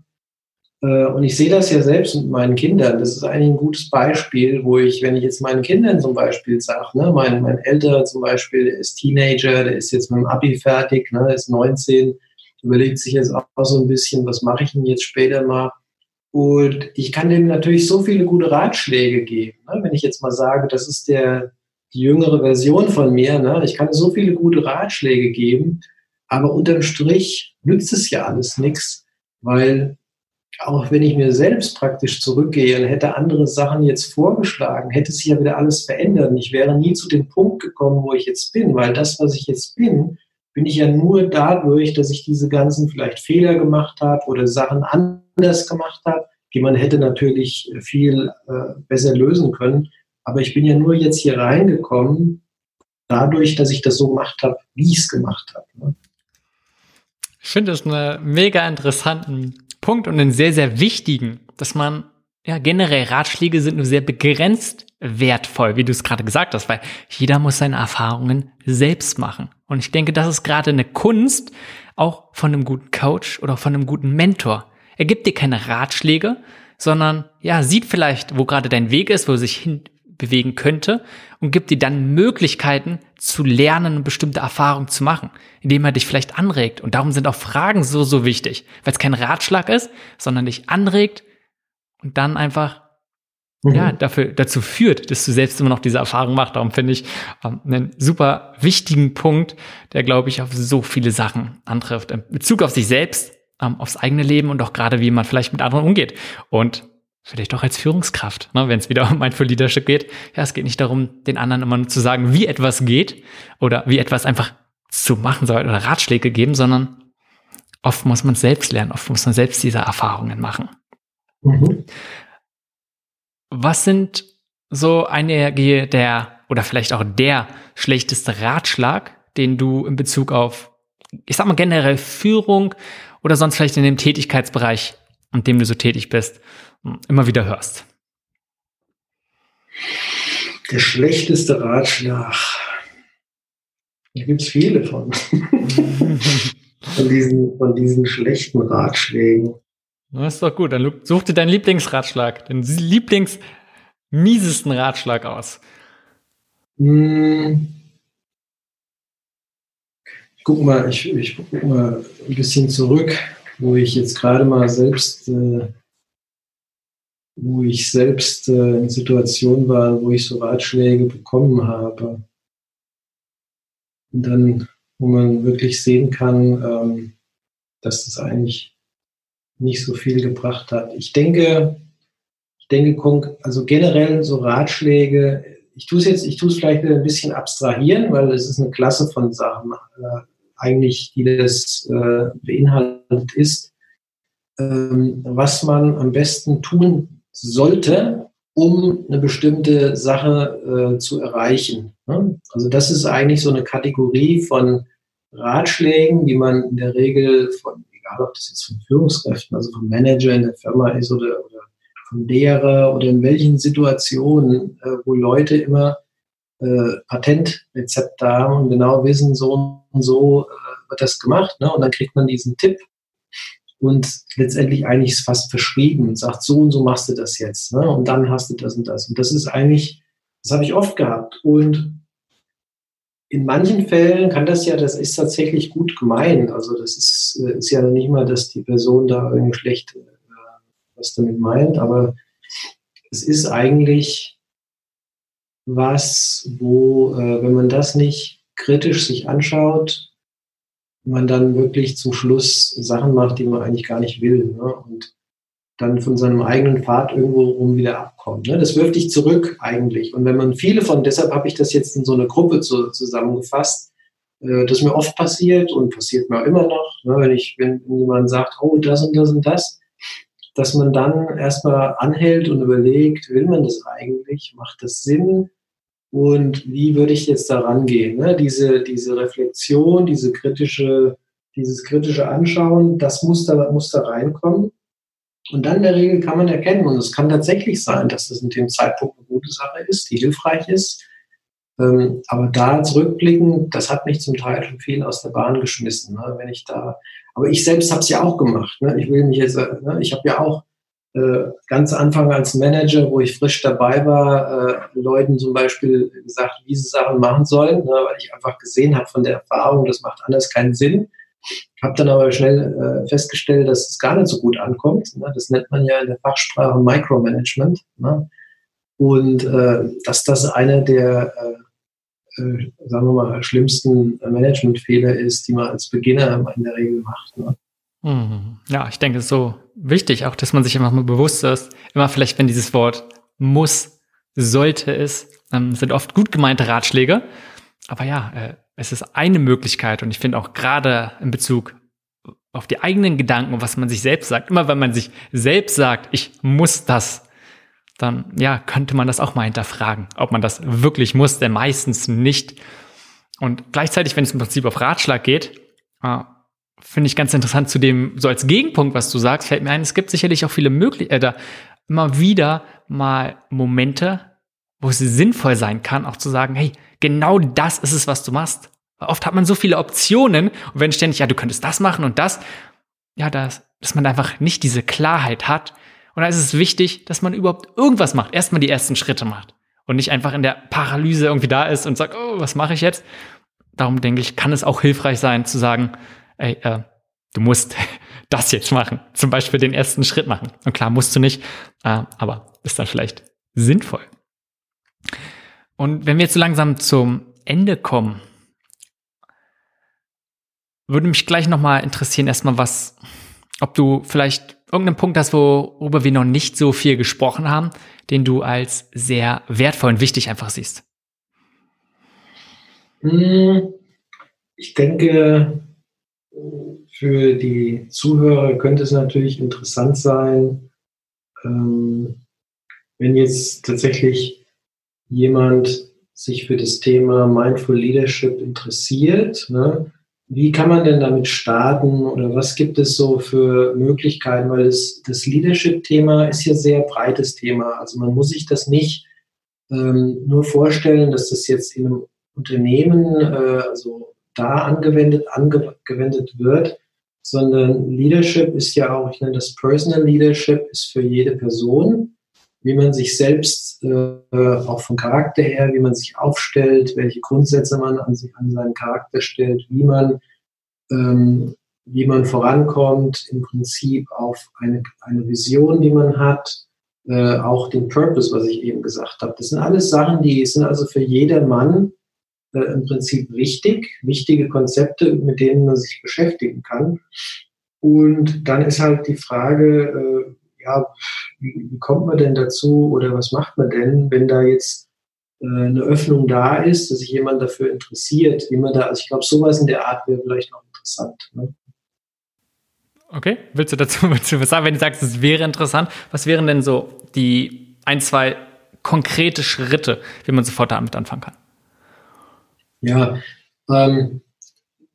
äh, und ich sehe das ja selbst mit meinen Kindern, das ist eigentlich ein gutes Beispiel, wo ich, wenn ich jetzt meinen Kindern zum Beispiel sage, ne, mein, mein Älterer zum Beispiel, der ist Teenager, der ist jetzt mit dem Abi fertig, ne, ist 19, überlegt sich jetzt auch so ein bisschen, was mache ich denn jetzt später mal. Und ich kann dem natürlich so viele gute Ratschläge geben. Ne? Wenn ich jetzt mal sage, das ist der, die jüngere Version von mir. Ne? Ich kann so viele gute Ratschläge geben, aber unterm Strich nützt es ja alles nichts, weil auch wenn ich mir selbst praktisch zurückgehe und hätte andere Sachen jetzt vorgeschlagen, hätte sich ja wieder alles verändert. Und ich wäre nie zu dem Punkt gekommen, wo ich jetzt bin, weil das, was ich jetzt bin, bin ich ja nur dadurch, dass ich diese ganzen vielleicht Fehler gemacht habe oder Sachen anders gemacht habe, die man hätte natürlich viel äh, besser lösen können. Aber ich bin ja nur jetzt hier reingekommen, dadurch, dass ich das so gemacht habe, wie ich es gemacht habe. Ne? Ich finde es einen mega interessanten Punkt und einen sehr, sehr wichtigen, dass man, ja, generell Ratschläge sind nur sehr begrenzt wertvoll, wie du es gerade gesagt hast, weil jeder muss seine Erfahrungen selbst machen. Und ich denke, das ist gerade eine Kunst, auch von einem guten Coach oder von einem guten Mentor. Er gibt dir keine Ratschläge, sondern ja, sieht vielleicht, wo gerade dein Weg ist, wo sich hin bewegen könnte und gibt dir dann Möglichkeiten zu lernen und bestimmte Erfahrungen zu machen, indem er dich vielleicht anregt. Und darum sind auch Fragen so, so wichtig, weil es kein Ratschlag ist, sondern dich anregt und dann einfach mhm. ja, dafür, dazu führt, dass du selbst immer noch diese Erfahrung machst. Darum finde ich ähm, einen super wichtigen Punkt, der, glaube ich, auf so viele Sachen antrifft. In Bezug auf sich selbst, ähm, aufs eigene Leben und auch gerade, wie man vielleicht mit anderen umgeht. Und vielleicht auch als Führungskraft, ne, wenn es wieder um Mindful Leadership geht. Ja, es geht nicht darum, den anderen immer nur zu sagen, wie etwas geht oder wie etwas einfach zu machen soll oder Ratschläge geben, sondern oft muss man selbst lernen, oft muss man selbst diese Erfahrungen machen. Mhm. Was sind so einige der oder vielleicht auch der schlechteste Ratschlag, den du in Bezug auf, ich sag mal generell Führung oder sonst vielleicht in dem Tätigkeitsbereich, an dem du so tätig bist, immer wieder hörst? Der schlechteste Ratschlag. Da gibt es viele von. von, diesen, von diesen schlechten Ratschlägen. Das ist doch gut. Dann such dir deinen Lieblingsratschlag, den Lieblingsmiesesten Ratschlag aus. Hm. Ich guck mal, ich, ich guck mal ein bisschen zurück, wo ich jetzt gerade mal selbst äh, wo ich selbst äh, in Situationen war, wo ich so Ratschläge bekommen habe. Und dann, wo man wirklich sehen kann, ähm, dass das eigentlich nicht so viel gebracht hat. Ich denke, ich denke, also generell so Ratschläge, ich tue es jetzt, ich tue es vielleicht ein bisschen abstrahieren, weil es ist eine Klasse von Sachen äh, eigentlich, die das äh, beinhaltet ist, ähm, was man am besten tun sollte, um eine bestimmte Sache äh, zu erreichen. Ne? Also das ist eigentlich so eine Kategorie von Ratschlägen, die man in der Regel von, egal ob das jetzt von Führungskräften, also vom Manager in der Firma ist oder, oder von derer oder in welchen Situationen, äh, wo Leute immer äh, Patentrezepte haben und genau wissen, so und so äh, wird das gemacht. Ne? Und dann kriegt man diesen Tipp und letztendlich eigentlich ist fast verschrieben und sagt, so und so machst du das jetzt. Ne? Und dann hast du das und das. Und das ist eigentlich, das habe ich oft gehabt. Und in manchen Fällen kann das ja, das ist tatsächlich gut gemeint. Also das ist, äh, ist ja nicht mal, dass die Person da irgendwie schlecht äh, was damit meint, aber es ist eigentlich was, wo, äh, wenn man das nicht kritisch sich anschaut, man dann wirklich zum Schluss Sachen macht, die man eigentlich gar nicht will. Ne? Und dann von seinem eigenen Pfad irgendwo rum wieder abkommt. Ne? Das wirft dich zurück eigentlich. Und wenn man viele von, deshalb habe ich das jetzt in so eine Gruppe zu, zusammengefasst, äh, das mir oft passiert und passiert mir auch immer noch, ne, wenn ich, wenn jemand sagt, oh, das und das und das, dass man dann erstmal anhält und überlegt, will man das eigentlich? Macht das Sinn? Und wie würde ich jetzt da rangehen? Ne? Diese, diese Reflexion, diese kritische, dieses kritische Anschauen, das muss da, muss da reinkommen. Und dann in der Regel kann man erkennen, und es kann tatsächlich sein, dass das in dem Zeitpunkt eine gute Sache ist, die hilfreich ist. Ähm, aber da zurückblicken, das hat mich zum Teil schon viel aus der Bahn geschmissen. Ne? Wenn ich da, aber ich selbst habe es ja auch gemacht. Ne? Ich will mich jetzt, ne? ich habe ja auch äh, ganz Anfang als Manager, wo ich frisch dabei war, äh, Leuten zum Beispiel gesagt, wie sie Sachen machen sollen, weil ich einfach gesehen habe von der Erfahrung, das macht anders keinen Sinn. Habe dann aber schnell äh, festgestellt, dass es gar nicht so gut ankommt. Ne? Das nennt man ja in der Fachsprache Micromanagement. Ne? Und äh, dass das einer der, äh, äh, sagen wir mal, schlimmsten Managementfehler ist, die man als Beginner in der Regel macht. Ne? Mhm. Ja, ich denke, es ist so wichtig, auch dass man sich einfach mal bewusst ist, immer vielleicht, wenn dieses Wort muss, sollte es, ähm, sind oft gut gemeinte Ratschläge. Aber ja, äh, es ist eine Möglichkeit und ich finde auch gerade in Bezug auf die eigenen Gedanken und was man sich selbst sagt, immer wenn man sich selbst sagt, ich muss das, dann ja, könnte man das auch mal hinterfragen, ob man das wirklich muss, denn meistens nicht. Und gleichzeitig, wenn es im Prinzip auf Ratschlag geht, äh, finde ich ganz interessant zu dem, so als Gegenpunkt, was du sagst, fällt mir ein, es gibt sicherlich auch viele Möglichkeiten, äh, immer wieder mal Momente, wo es sinnvoll sein kann, auch zu sagen, hey, genau das ist es, was du machst. Oft hat man so viele Optionen und wenn ständig, ja, du könntest das machen und das, ja, das, dass man einfach nicht diese Klarheit hat. Und da ist es wichtig, dass man überhaupt irgendwas macht, erstmal die ersten Schritte macht und nicht einfach in der Paralyse irgendwie da ist und sagt, oh, was mache ich jetzt? Darum denke ich, kann es auch hilfreich sein zu sagen, ey, äh, du musst das jetzt machen. Zum Beispiel den ersten Schritt machen. Und klar, musst du nicht, äh, aber ist dann vielleicht sinnvoll. Und wenn wir jetzt so langsam zum Ende kommen, würde mich gleich nochmal interessieren, erstmal was, ob du vielleicht irgendeinen Punkt hast, worüber wir noch nicht so viel gesprochen haben, den du als sehr wertvoll und wichtig einfach siehst. Hm, ich denke, für die Zuhörer könnte es natürlich interessant sein, ähm, wenn jetzt tatsächlich jemand sich für das Thema Mindful Leadership interessiert. Ne? Wie kann man denn damit starten oder was gibt es so für Möglichkeiten? Weil das, das Leadership-Thema ist ja sehr breites Thema. Also man muss sich das nicht ähm, nur vorstellen, dass das jetzt in einem Unternehmen, äh, also da angewendet, angewendet wird, sondern Leadership ist ja auch, ich nenne das Personal Leadership, ist für jede Person, wie man sich selbst äh, auch vom Charakter her, wie man sich aufstellt, welche Grundsätze man an, sich, an seinen Charakter stellt, wie man, ähm, wie man vorankommt, im Prinzip auf eine, eine Vision, die man hat, äh, auch den Purpose, was ich eben gesagt habe. Das sind alles Sachen, die sind also für jedermann äh, im Prinzip wichtig, wichtige Konzepte, mit denen man sich beschäftigen kann. Und dann ist halt die Frage, äh, ja, wie, wie kommt man denn dazu oder was macht man denn, wenn da jetzt äh, eine Öffnung da ist, dass sich jemand dafür interessiert, wie man da, also ich glaube, sowas in der Art wäre vielleicht noch interessant. Ne? Okay, willst du dazu was sagen, wenn du sagst, es wäre interessant, was wären denn so die ein, zwei konkrete Schritte, wie man sofort damit anfangen kann? Ja, ähm,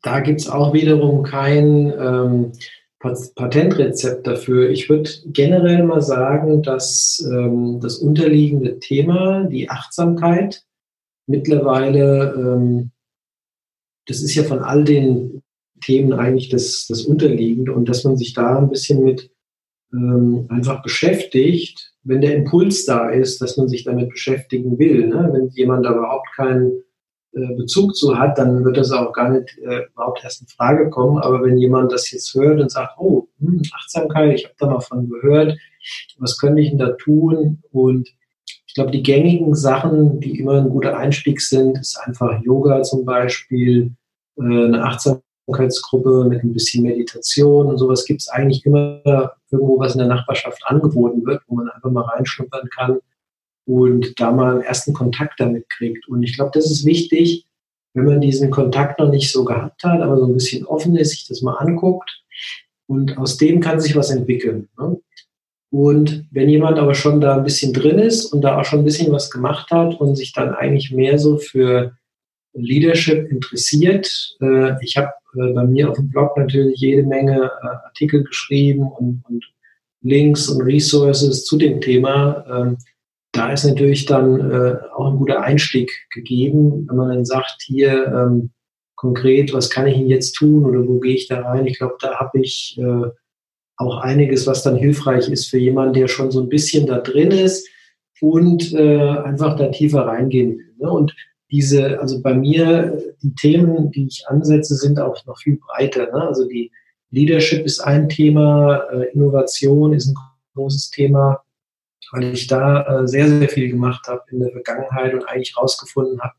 da gibt es auch wiederum kein ähm, Patentrezept dafür. Ich würde generell mal sagen, dass ähm, das unterliegende Thema, die Achtsamkeit, mittlerweile, ähm, das ist ja von all den Themen eigentlich das, das Unterliegende und dass man sich da ein bisschen mit ähm, einfach beschäftigt, wenn der Impuls da ist, dass man sich damit beschäftigen will. Ne? Wenn jemand da überhaupt keinen Bezug zu hat, dann wird das auch gar nicht äh, überhaupt erst in Frage kommen. Aber wenn jemand das jetzt hört und sagt, oh, hm, Achtsamkeit, ich habe da mal von gehört, was könnte ich denn da tun? Und ich glaube, die gängigen Sachen, die immer ein guter Einstieg sind, ist einfach Yoga zum Beispiel, äh, eine Achtsamkeitsgruppe mit ein bisschen Meditation und sowas gibt es eigentlich immer irgendwo, was in der Nachbarschaft angeboten wird, wo man einfach mal reinschnuppern kann und da mal einen ersten Kontakt damit kriegt. Und ich glaube, das ist wichtig, wenn man diesen Kontakt noch nicht so gehabt hat, aber so ein bisschen offen ist, sich das mal anguckt und aus dem kann sich was entwickeln. Ne? Und wenn jemand aber schon da ein bisschen drin ist und da auch schon ein bisschen was gemacht hat und sich dann eigentlich mehr so für Leadership interessiert, äh, ich habe äh, bei mir auf dem Blog natürlich jede Menge äh, Artikel geschrieben und, und, Links und Resources zu dem Thema. Da ist natürlich dann äh, auch ein guter Einstieg gegeben, wenn man dann sagt, hier ähm, konkret, was kann ich denn jetzt tun oder wo gehe ich da rein? Ich glaube, da habe ich äh, auch einiges, was dann hilfreich ist für jemanden, der schon so ein bisschen da drin ist und äh, einfach da tiefer reingehen will. Ne? Und diese, also bei mir, die Themen, die ich ansetze, sind auch noch viel breiter. Ne? Also die Leadership ist ein Thema, äh, Innovation ist ein großes Thema, weil ich da äh, sehr, sehr viel gemacht habe in der Vergangenheit und eigentlich herausgefunden habe,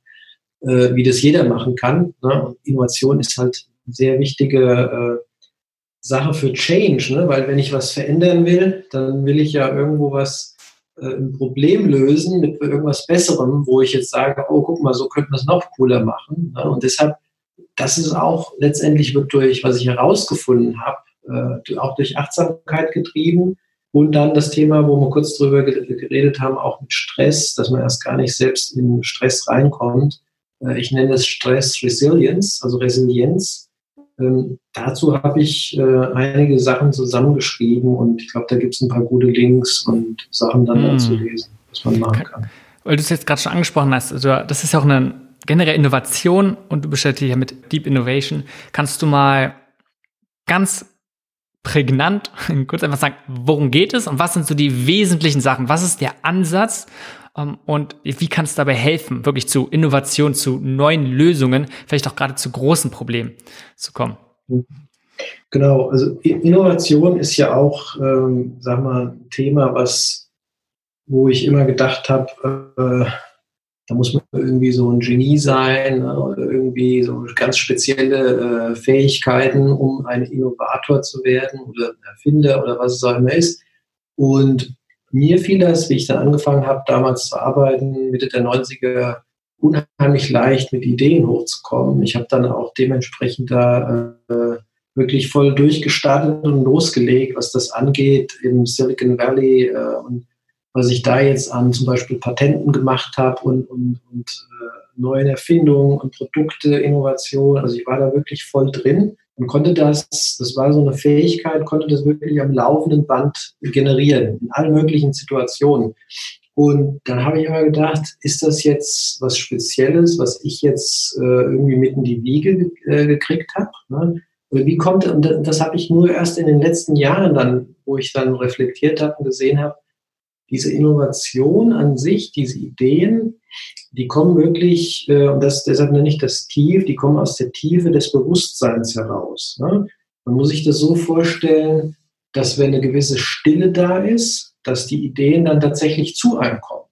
äh, wie das jeder machen kann. Ne? Und Innovation ist halt eine sehr wichtige äh, Sache für Change, ne? weil wenn ich was verändern will, dann will ich ja irgendwo was, äh, ein Problem lösen mit irgendwas Besserem, wo ich jetzt sage, oh, guck mal, so könnten wir es noch cooler machen. Ne? Und deshalb, das ist auch letztendlich durch, was ich herausgefunden habe, äh, auch durch Achtsamkeit getrieben. Und dann das Thema, wo wir kurz drüber geredet haben, auch mit Stress, dass man erst gar nicht selbst in Stress reinkommt. Äh, ich nenne es Stress Resilience, also Resilienz ähm, dazu habe ich äh, einige Sachen zusammengeschrieben und ich glaube, da gibt es ein paar gute Links und Sachen dann hm. zu lesen, was man machen kann. Weil du es jetzt gerade schon angesprochen hast, also das ist ja auch eine generelle Innovation und du beschäftigst dich ja mit Deep Innovation. Kannst du mal ganz prägnant kurz einfach sagen, worum geht es und was sind so die wesentlichen Sachen? Was ist der Ansatz ähm, und wie kann es dabei helfen, wirklich zu Innovation, zu neuen Lösungen, vielleicht auch gerade zu großen Problemen zu kommen? Genau, also Innovation ist ja auch, ähm, sag mal, ein Thema, was, wo ich immer gedacht habe, äh, da muss man irgendwie so ein Genie sein ne, oder irgendwie so ganz spezielle äh, Fähigkeiten, um ein Innovator zu werden oder Erfinder oder was es auch immer ist. Und mir fiel das, wie ich dann angefangen habe, damals zu arbeiten, Mitte der 90er, unheimlich leicht mit Ideen hochzukommen. Ich habe dann auch dementsprechend da äh, wirklich voll durchgestartet und losgelegt, was das angeht im Silicon Valley äh, und was ich da jetzt an zum Beispiel Patenten gemacht habe und, und, und äh, neuen Erfindungen und Produkte, Innovation. Also ich war da wirklich voll drin und konnte das, das war so eine Fähigkeit, konnte das wirklich am laufenden Band generieren, in allen möglichen Situationen. Und dann habe ich immer gedacht, ist das jetzt was Spezielles, was ich jetzt äh, irgendwie mitten in die Wiege äh, gekriegt habe? Ne? Wie kommt, und das habe ich nur erst in den letzten Jahren dann, wo ich dann reflektiert habe und gesehen habe, diese Innovation an sich, diese Ideen, die kommen wirklich, äh, und das, deshalb nenne ich das tief, die kommen aus der Tiefe des Bewusstseins heraus. Ne? Man muss sich das so vorstellen, dass wenn eine gewisse Stille da ist, dass die Ideen dann tatsächlich zu einem kommen.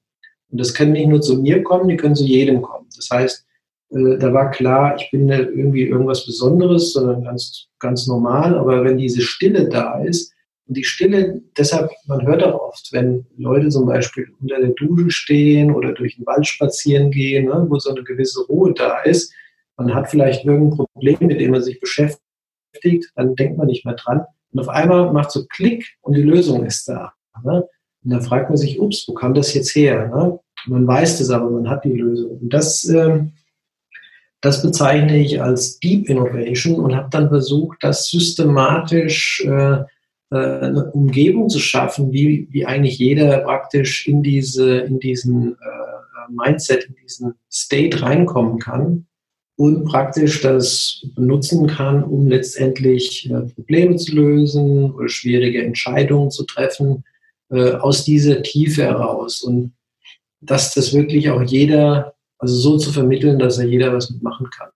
Und das können nicht nur zu mir kommen, die können zu jedem kommen. Das heißt, äh, da war klar, ich bin nicht irgendwie irgendwas Besonderes, sondern ganz, ganz normal. Aber wenn diese Stille da ist, und die Stille, deshalb, man hört auch oft, wenn Leute zum Beispiel unter der Dusche stehen oder durch den Wald spazieren gehen, ne, wo so eine gewisse Ruhe da ist, man hat vielleicht irgendein Problem, mit dem man sich beschäftigt, dann denkt man nicht mehr dran. Und auf einmal macht so Klick und die Lösung ist da. Ne? Und dann fragt man sich, ups, wo kam das jetzt her? Ne? Man weiß das aber, man hat die Lösung. Und das, äh, das bezeichne ich als Deep Innovation und habe dann versucht, das systematisch äh, eine Umgebung zu schaffen, wie, wie eigentlich jeder praktisch in diese, in diesen äh, Mindset, in diesen State reinkommen kann und praktisch das benutzen kann, um letztendlich äh, Probleme zu lösen oder schwierige Entscheidungen zu treffen, äh, aus dieser Tiefe heraus. Und dass das wirklich auch jeder, also so zu vermitteln, dass er jeder was mitmachen kann.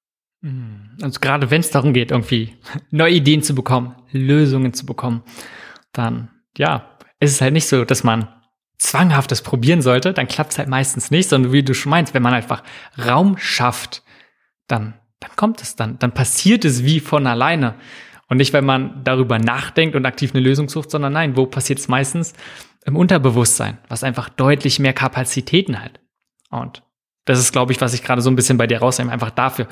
Also gerade wenn es darum geht, irgendwie neue Ideen zu bekommen, Lösungen zu bekommen, dann ja, ist es halt nicht so, dass man zwanghaftes probieren sollte, dann klappt es halt meistens nicht, sondern wie du schon meinst, wenn man einfach Raum schafft, dann, dann kommt es dann, dann passiert es wie von alleine. Und nicht, wenn man darüber nachdenkt und aktiv eine Lösung sucht, sondern nein, wo passiert es meistens? Im Unterbewusstsein, was einfach deutlich mehr Kapazitäten hat. Und das ist, glaube ich, was ich gerade so ein bisschen bei dir rausnehme, einfach dafür,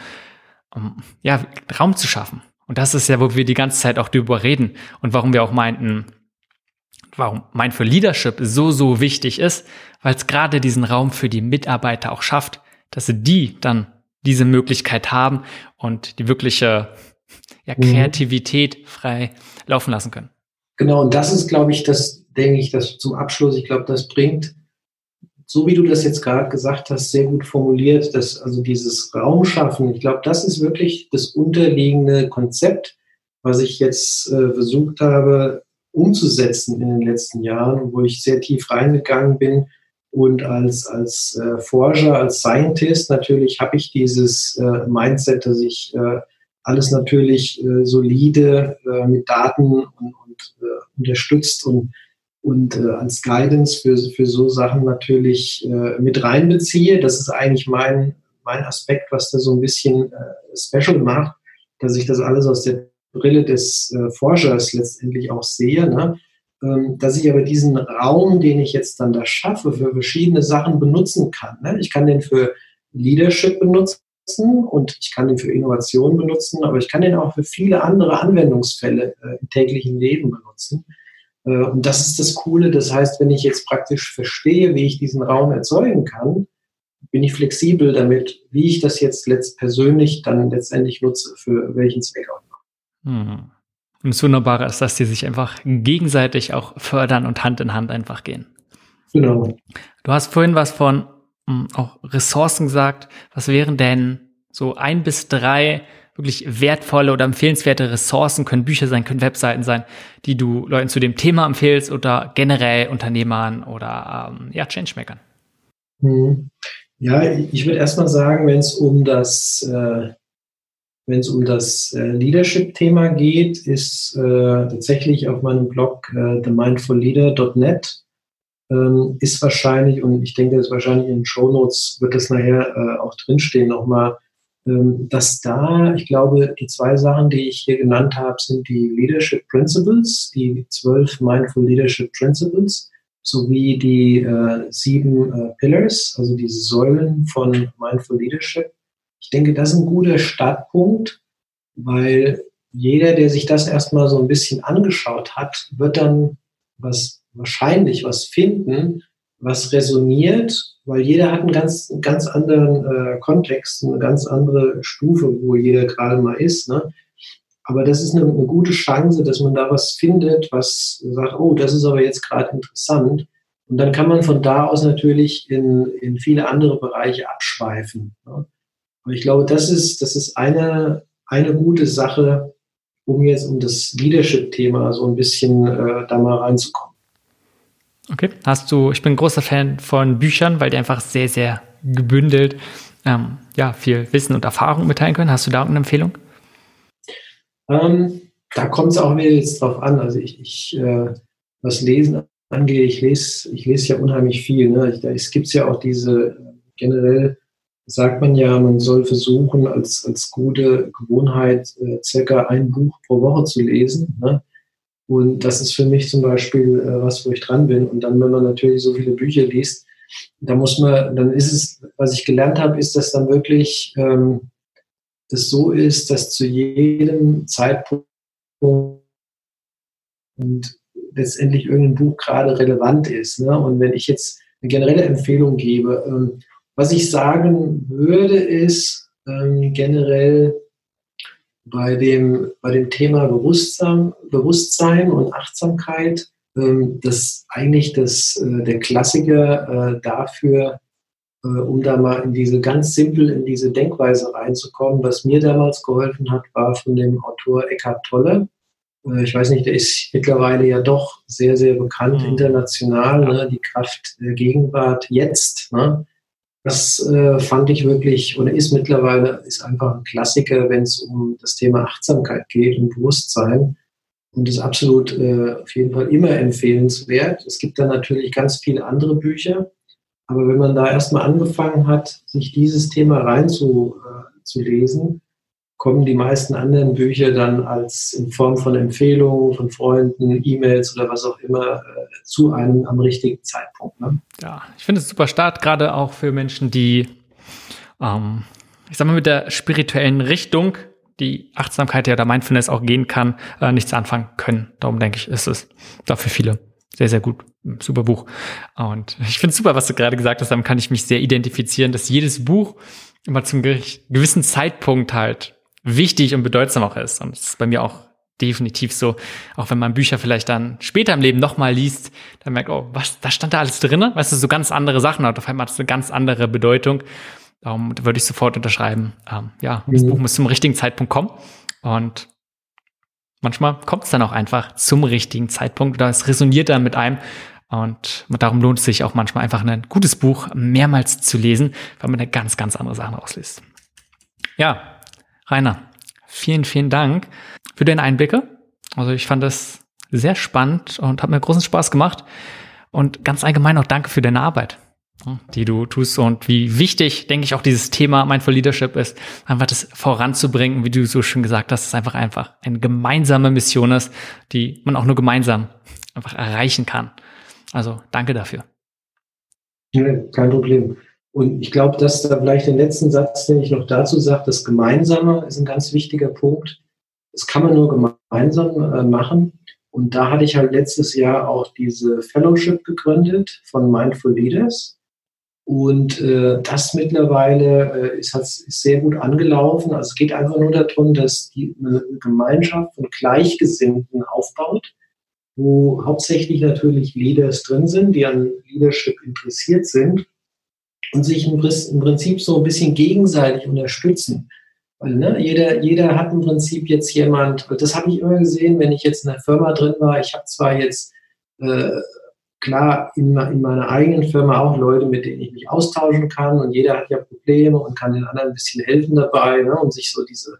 um ja, Raum zu schaffen. Und das ist ja, wo wir die ganze Zeit auch drüber reden und warum wir auch meinten, warum mein für Leadership so, so wichtig ist, weil es gerade diesen Raum für die Mitarbeiter auch schafft, dass sie die dann diese Möglichkeit haben und die wirkliche ja, mhm. Kreativität mhm. frei laufen lassen können. Genau, und das ist, glaube ich, das, denke ich, das zum Abschluss, ich glaube, das bringt, so wie du das jetzt gerade gesagt hast, sehr gut formuliert, dass also dieses Raumschaffen, ich glaube, das ist wirklich das unterliegende Konzept, was ich jetzt äh, versucht habe umzusetzen in den letzten Jahren, wo ich sehr tief reingegangen bin. Und als, als äh, Forscher, als Scientist natürlich habe ich dieses äh, Mindset, dass ich äh, alles natürlich äh, solide äh, mit Daten und, und äh, unterstützt und, und äh, als Guidance für, für so Sachen natürlich äh, mit reinbeziehe. Das ist eigentlich mein, mein Aspekt, was da so ein bisschen äh, special macht, dass ich das alles aus der Brille des äh, Forschers letztendlich auch sehe. Ne? Ähm, dass ich aber diesen Raum, den ich jetzt dann da schaffe, für verschiedene Sachen benutzen kann. Ne? Ich kann den für Leadership benutzen und ich kann den für Innovation benutzen, aber ich kann den auch für viele andere Anwendungsfälle äh, im täglichen Leben benutzen. Äh, und das ist das Coole. Das heißt, wenn ich jetzt praktisch verstehe, wie ich diesen Raum erzeugen kann, bin ich flexibel damit, wie ich das jetzt letzt persönlich dann letztendlich nutze, für welchen Zweck auch immer. Mhm. Und das Wunderbare ist, dass die sich einfach gegenseitig auch fördern und Hand in Hand einfach gehen. Genau. Du hast vorhin was von hm, auch Ressourcen gesagt. Was wären denn so ein bis drei wirklich wertvolle oder empfehlenswerte Ressourcen, können Bücher sein, können Webseiten sein, die du Leuten zu dem Thema empfehlst oder generell Unternehmern oder ähm, ja, Changemakern? Hm. Ja, ich würde erstmal sagen, wenn es um das, äh, wenn es um das äh, Leadership-Thema geht, ist äh, tatsächlich auf meinem Blog äh, themindfulleader.net ähm, ist wahrscheinlich, und ich denke, das ist wahrscheinlich in den Show Notes wird das nachher äh, auch drinstehen nochmal, dass da, ich glaube, die zwei Sachen, die ich hier genannt habe, sind die Leadership Principles, die zwölf Mindful Leadership Principles, sowie die äh, sieben äh, Pillars, also diese Säulen von Mindful Leadership. Ich denke, das ist ein guter Startpunkt, weil jeder, der sich das erstmal so ein bisschen angeschaut hat, wird dann was wahrscheinlich was finden, was resoniert, weil jeder hat einen ganz, ganz anderen äh, Kontext, eine ganz andere Stufe, wo jeder gerade mal ist. Ne? Aber das ist eine, eine, gute Chance, dass man da was findet, was sagt, oh, das ist aber jetzt gerade interessant. Und dann kann man von da aus natürlich in, in viele andere Bereiche abschweifen. Ne? Aber ich glaube, das ist, das ist eine, eine gute Sache, um jetzt um das Leadership-Thema so ein bisschen äh, da mal reinzukommen. Okay. Hast du, ich bin ein großer Fan von Büchern, weil die einfach sehr, sehr gebündelt ähm, ja, viel Wissen und Erfahrung mitteilen können. Hast du da irgendeine Empfehlung? Ähm, da kommt es auch wieder jetzt drauf an. Also ich, ich äh, was Lesen angeht, ich lese, ich lese ja unheimlich viel. Ne? Ich, da, es gibt ja auch diese, generell sagt man ja, man soll versuchen, als, als gute Gewohnheit äh, circa ein Buch pro Woche zu lesen. Ne? Und das ist für mich zum Beispiel äh, was, wo ich dran bin. Und dann, wenn man natürlich so viele Bücher liest, da muss man, dann ist es, was ich gelernt habe, ist, dass dann wirklich ähm, das so ist, dass zu jedem Zeitpunkt und letztendlich irgendein Buch gerade relevant ist. Ne? Und wenn ich jetzt eine generelle Empfehlung gebe, ähm, was ich sagen würde, ist ähm, generell bei dem, bei dem Thema Bewusstsein, Bewusstsein und Achtsamkeit, ähm, das eigentlich das, äh, der Klassiker äh, dafür, äh, um da mal in diese ganz simpel in diese Denkweise reinzukommen. Was mir damals geholfen hat, war von dem Autor Eckhart Tolle. Äh, ich weiß nicht, der ist mittlerweile ja doch sehr, sehr bekannt mhm. international. Ne? Die Kraft der Gegenwart jetzt. Ne? Das äh, fand ich wirklich oder ist mittlerweile ist einfach ein Klassiker, wenn es um das Thema Achtsamkeit geht und Bewusstsein. Und ist absolut äh, auf jeden Fall immer empfehlenswert. Es gibt dann natürlich ganz viele andere Bücher. Aber wenn man da erstmal angefangen hat, sich dieses Thema reinzulesen, äh, kommen die meisten anderen Bücher dann als in Form von Empfehlungen von Freunden, E-Mails oder was auch immer äh, zu einem am richtigen Zeitpunkt. Ne? Ja, ich finde es super Start, gerade auch für Menschen, die ähm, ich sag mal, mit der spirituellen Richtung, die Achtsamkeit ja oder Mindfulness auch gehen kann, äh, nichts anfangen können. Darum denke ich, ist es dafür viele sehr, sehr gut. Super Buch. Und ich finde es super, was du gerade gesagt hast. Damit kann ich mich sehr identifizieren, dass jedes Buch immer zum gewissen Zeitpunkt halt wichtig und bedeutsam auch ist. Und das ist bei mir auch definitiv so. Auch wenn man Bücher vielleicht dann später im Leben nochmal liest, dann merkt, oh, was, da stand da alles drin? Weißt du, so ganz andere Sachen hat. Auf einmal hat es eine ganz andere Bedeutung. Darum würde ich sofort unterschreiben. Ähm, ja, das mhm. Buch muss zum richtigen Zeitpunkt kommen. Und manchmal kommt es dann auch einfach zum richtigen Zeitpunkt oder es resoniert dann mit einem. Und darum lohnt es sich auch manchmal einfach ein gutes Buch mehrmals zu lesen, weil man eine ganz, ganz andere Sachen rausliest. Ja, Rainer, vielen, vielen Dank für deine Einblicke. Also ich fand das sehr spannend und hat mir großen Spaß gemacht. Und ganz allgemein auch danke für deine Arbeit die du tust und wie wichtig, denke ich, auch dieses Thema Mindful Leadership ist, einfach das voranzubringen, wie du so schön gesagt hast, es einfach einfach eine gemeinsame Mission ist, die man auch nur gemeinsam einfach erreichen kann. Also danke dafür. Ja, kein Problem. Und ich glaube, dass da vielleicht den letzten Satz, den ich noch dazu sage, das Gemeinsame ist ein ganz wichtiger Punkt. Das kann man nur gemeinsam äh, machen. Und da hatte ich halt letztes Jahr auch diese Fellowship gegründet von Mindful Leaders. Und äh, das mittlerweile äh, ist, ist sehr gut angelaufen. Also es geht einfach nur darum, dass die eine Gemeinschaft von Gleichgesinnten aufbaut, wo hauptsächlich natürlich Leaders drin sind, die an Leadership interessiert sind und sich im, Prinzip so ein bisschen gegenseitig unterstützen. Weil ne, jeder, jeder hat im Prinzip jetzt jemand, das habe ich immer gesehen, wenn ich jetzt in der Firma drin war, ich habe zwar jetzt äh, klar in, in meiner eigenen Firma auch Leute, mit denen ich mich austauschen kann und jeder hat ja Probleme und kann den anderen ein bisschen helfen dabei ne, und sich so diese,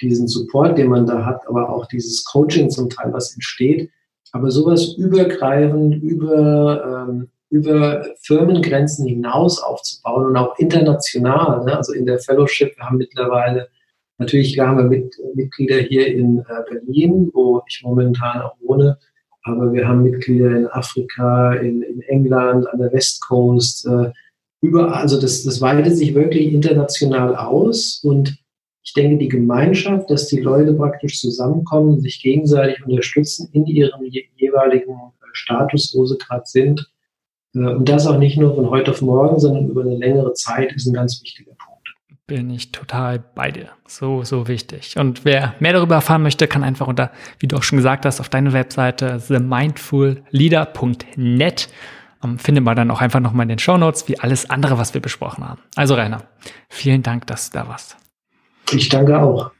diesen Support, den man da hat, aber auch dieses Coaching zum Teil, was entsteht. Aber sowas übergreifend über, ähm, über Firmengrenzen hinaus aufzubauen und auch international, ne, also in der Fellowship, wir haben mittlerweile Natürlich haben wir mit, Mitglieder hier in äh, Berlin, wo ich momentan auch wohne, aber wir haben Mitglieder in Afrika, in, in England, an der West Coast, äh, überall. Also das, das weitet sich wirklich international aus und ich denke, die Gemeinschaft, dass die Leute praktisch zusammenkommen, sich gegenseitig unterstützen in ihrem jeweiligen äh, Status, wo sie gerade sind. Äh, und das auch nicht nur von heute auf morgen, sondern über eine längere Zeit ist ein ganz wichtiger Punkt bin ich total bei dir. So, so wichtig. Und wer mehr darüber erfahren möchte, kann einfach unter, wie du auch schon gesagt hast, auf deine Webseite themindfulleader.net ähm, findet man dann auch einfach nochmal in den Show Notes, wie alles andere, was wir besprochen haben. Also Rainer, vielen Dank, dass du da warst. Ich danke auch.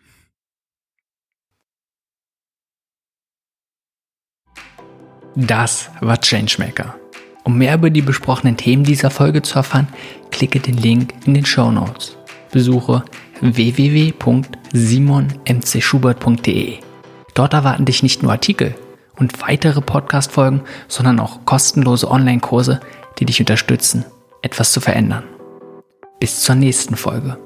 Das war Changemaker. Um mehr über die besprochenen Themen dieser Folge zu erfahren, klicke den Link in den Show Notes besuche www.simonmcschubert.de. Dort erwarten dich nicht nur Artikel und weitere Podcast-Folgen, sondern auch kostenlose Online-Kurse, die dich unterstützen, etwas zu verändern. Bis zur nächsten Folge.